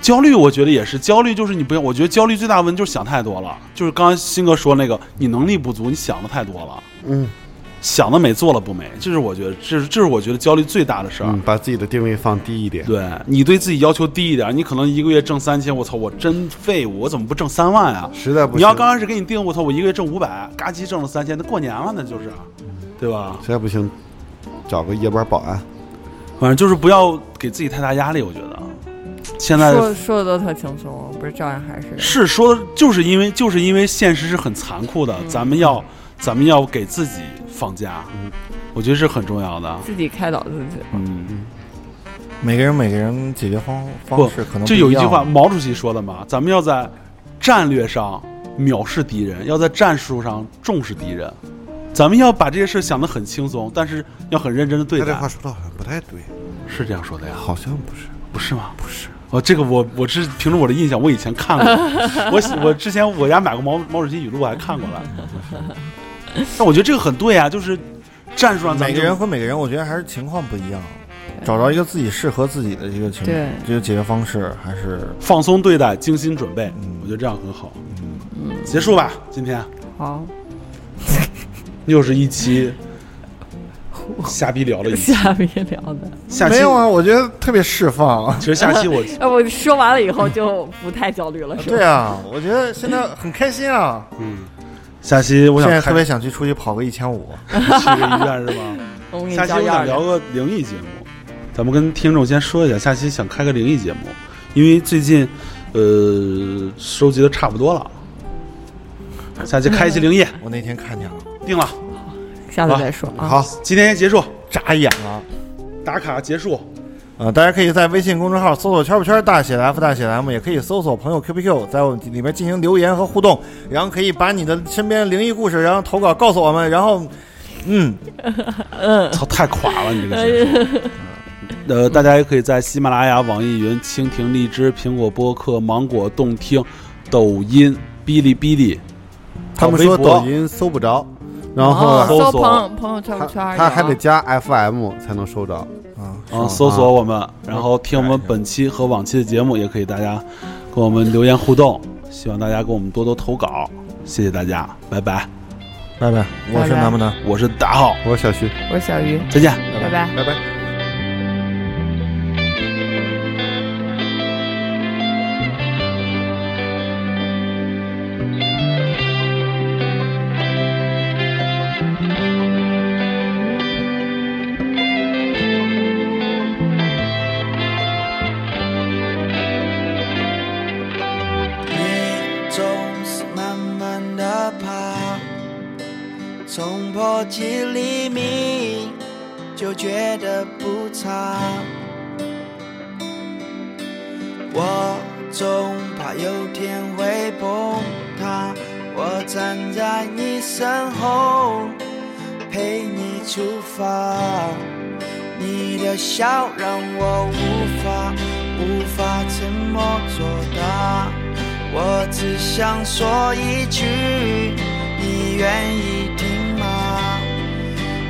焦虑，我觉得也是。焦虑就是你不要，我觉得焦虑最大的问题就是想太多了。就是刚刚新哥说那个，你能力不足，你想的太多了，
嗯
想的美，做了不美。这是我觉得，这是这是我觉得焦虑最大的事儿。
嗯，把自己的定位放低一点。
对你对自己要求低一点，你可能一个月挣三千，我操，我真废物，我怎么不挣三万啊？
实在不行，
你要刚开始给你定，我操，我一个月挣五百，嘎叽挣了三千，那过年了，那就是，对吧？
实在不行，找个夜班保安。
反正就是不要给自己太大压力，我觉得。现在
说说的都特轻松，不是照样还是
是说的，就是因为就是因为现实是很残酷的，咱们要咱们要给自己放假，我觉得是很重要的。
自己开导自己。
嗯，
每个人每个人解决方方式可能
这
不样
有一句话，毛主席说的嘛，咱们要在战略上藐视敌人，要在战术上重视敌人。咱们要把这些事想得很轻松，但是要很认真的对待
他这话。说的好像不太对，
是这样说的呀？
好像不是。
不是吗？不是。哦，这个我我是凭着我的印象，我以前看过，我我之前我家买过毛毛主席语录，我还看过了。但我觉得这个很对啊，就是战术上咱们就
每个人和每个人，我觉得还是情况不一样，找到一个自己适合自己的一个情
对
这个解决方式，还是
放松对待，精心准备，
嗯
我觉得这样很好。嗯，结束吧，今天
好，
又是一期 瞎逼聊了一期。
瞎逼聊的。
下期
没有啊，我觉得特别释放。
其实下期我
哎，我说完了以后就不太焦虑了，是吧？
对啊，我觉得现在很开心啊！
嗯，下期我想
现在特别想去出去跑个一千五。
去个医院是吧？下期我。想聊个灵异节目，咱们跟听众先说一下，下期想开个灵异节目，因为最近呃收集的差不多了，下期开一期灵异，
我那天看见了，
定了。
下次再说啊。
好，今天先结束，
眨眼了。
打卡结束。
呃，大家可以在微信公众号搜索“圈不圈大写的 F 大写的 M”，也可以搜索朋友 QPQ，在我们里面进行留言和互动，然后可以把你的身边灵异故事，然后投稿告诉我们，然后，嗯，
操，太垮了你这个节目。呃，大家也可以在喜马拉雅、网易云、蜻蜓、荔枝、苹果播客、芒果动听、抖音、哔哩哔哩，
他们说抖音搜不着，然后
哦搜
搜索
朋朋友圈
他还得加 FM 才能收着。
啊，
啊，搜索我们，然后听我们本期和往期的节目，也可以大家跟我们留言互动。希望大家给我们多多投稿，谢谢大家，拜拜。
拜拜，我是南木南。
我是大浩，
我是小徐，
我是小鱼，
再见。
拜拜。
拜拜。
想说一句，你愿意听吗？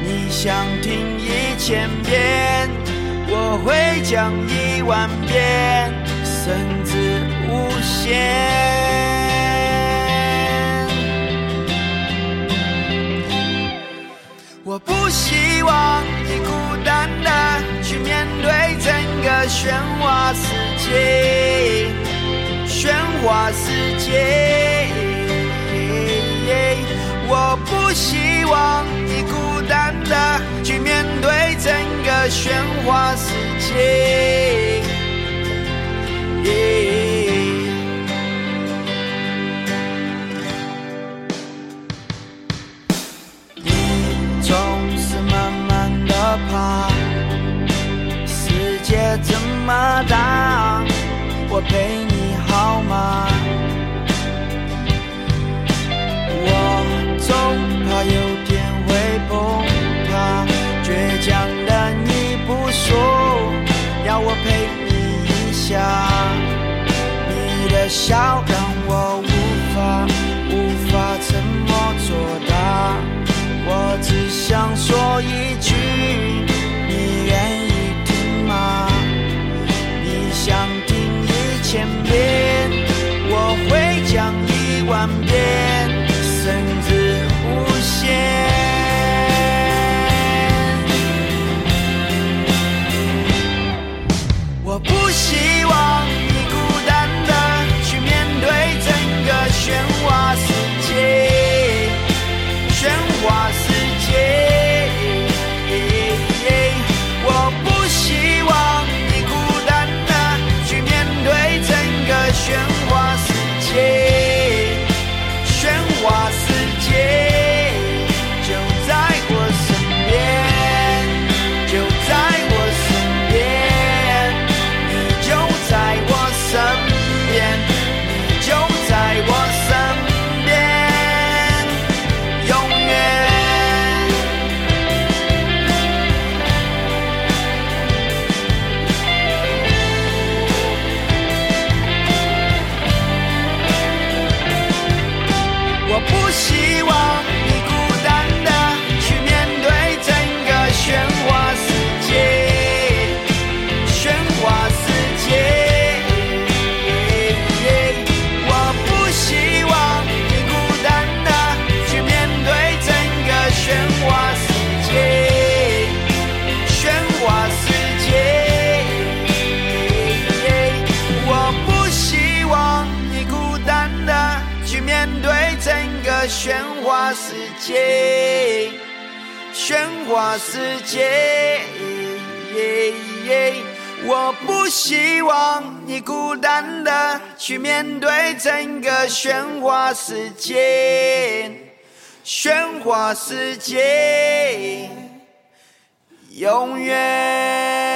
你想听一千遍，我会讲一万遍，甚至无限。我不希望你孤单的去面对整个喧哗世界，喧哗世界。我不希望你孤单的去面对整个喧哗世界。你总是慢慢的爬，世界这么大，我陪你好吗？我总怕有天会崩塌，倔强的你不说，要我陪你一下。你的笑让我无法无法沉默作答，我只想说一句，你愿意听吗？你想一世界。我不希望你孤单的去面对整个喧哗世界，喧哗世界，永远。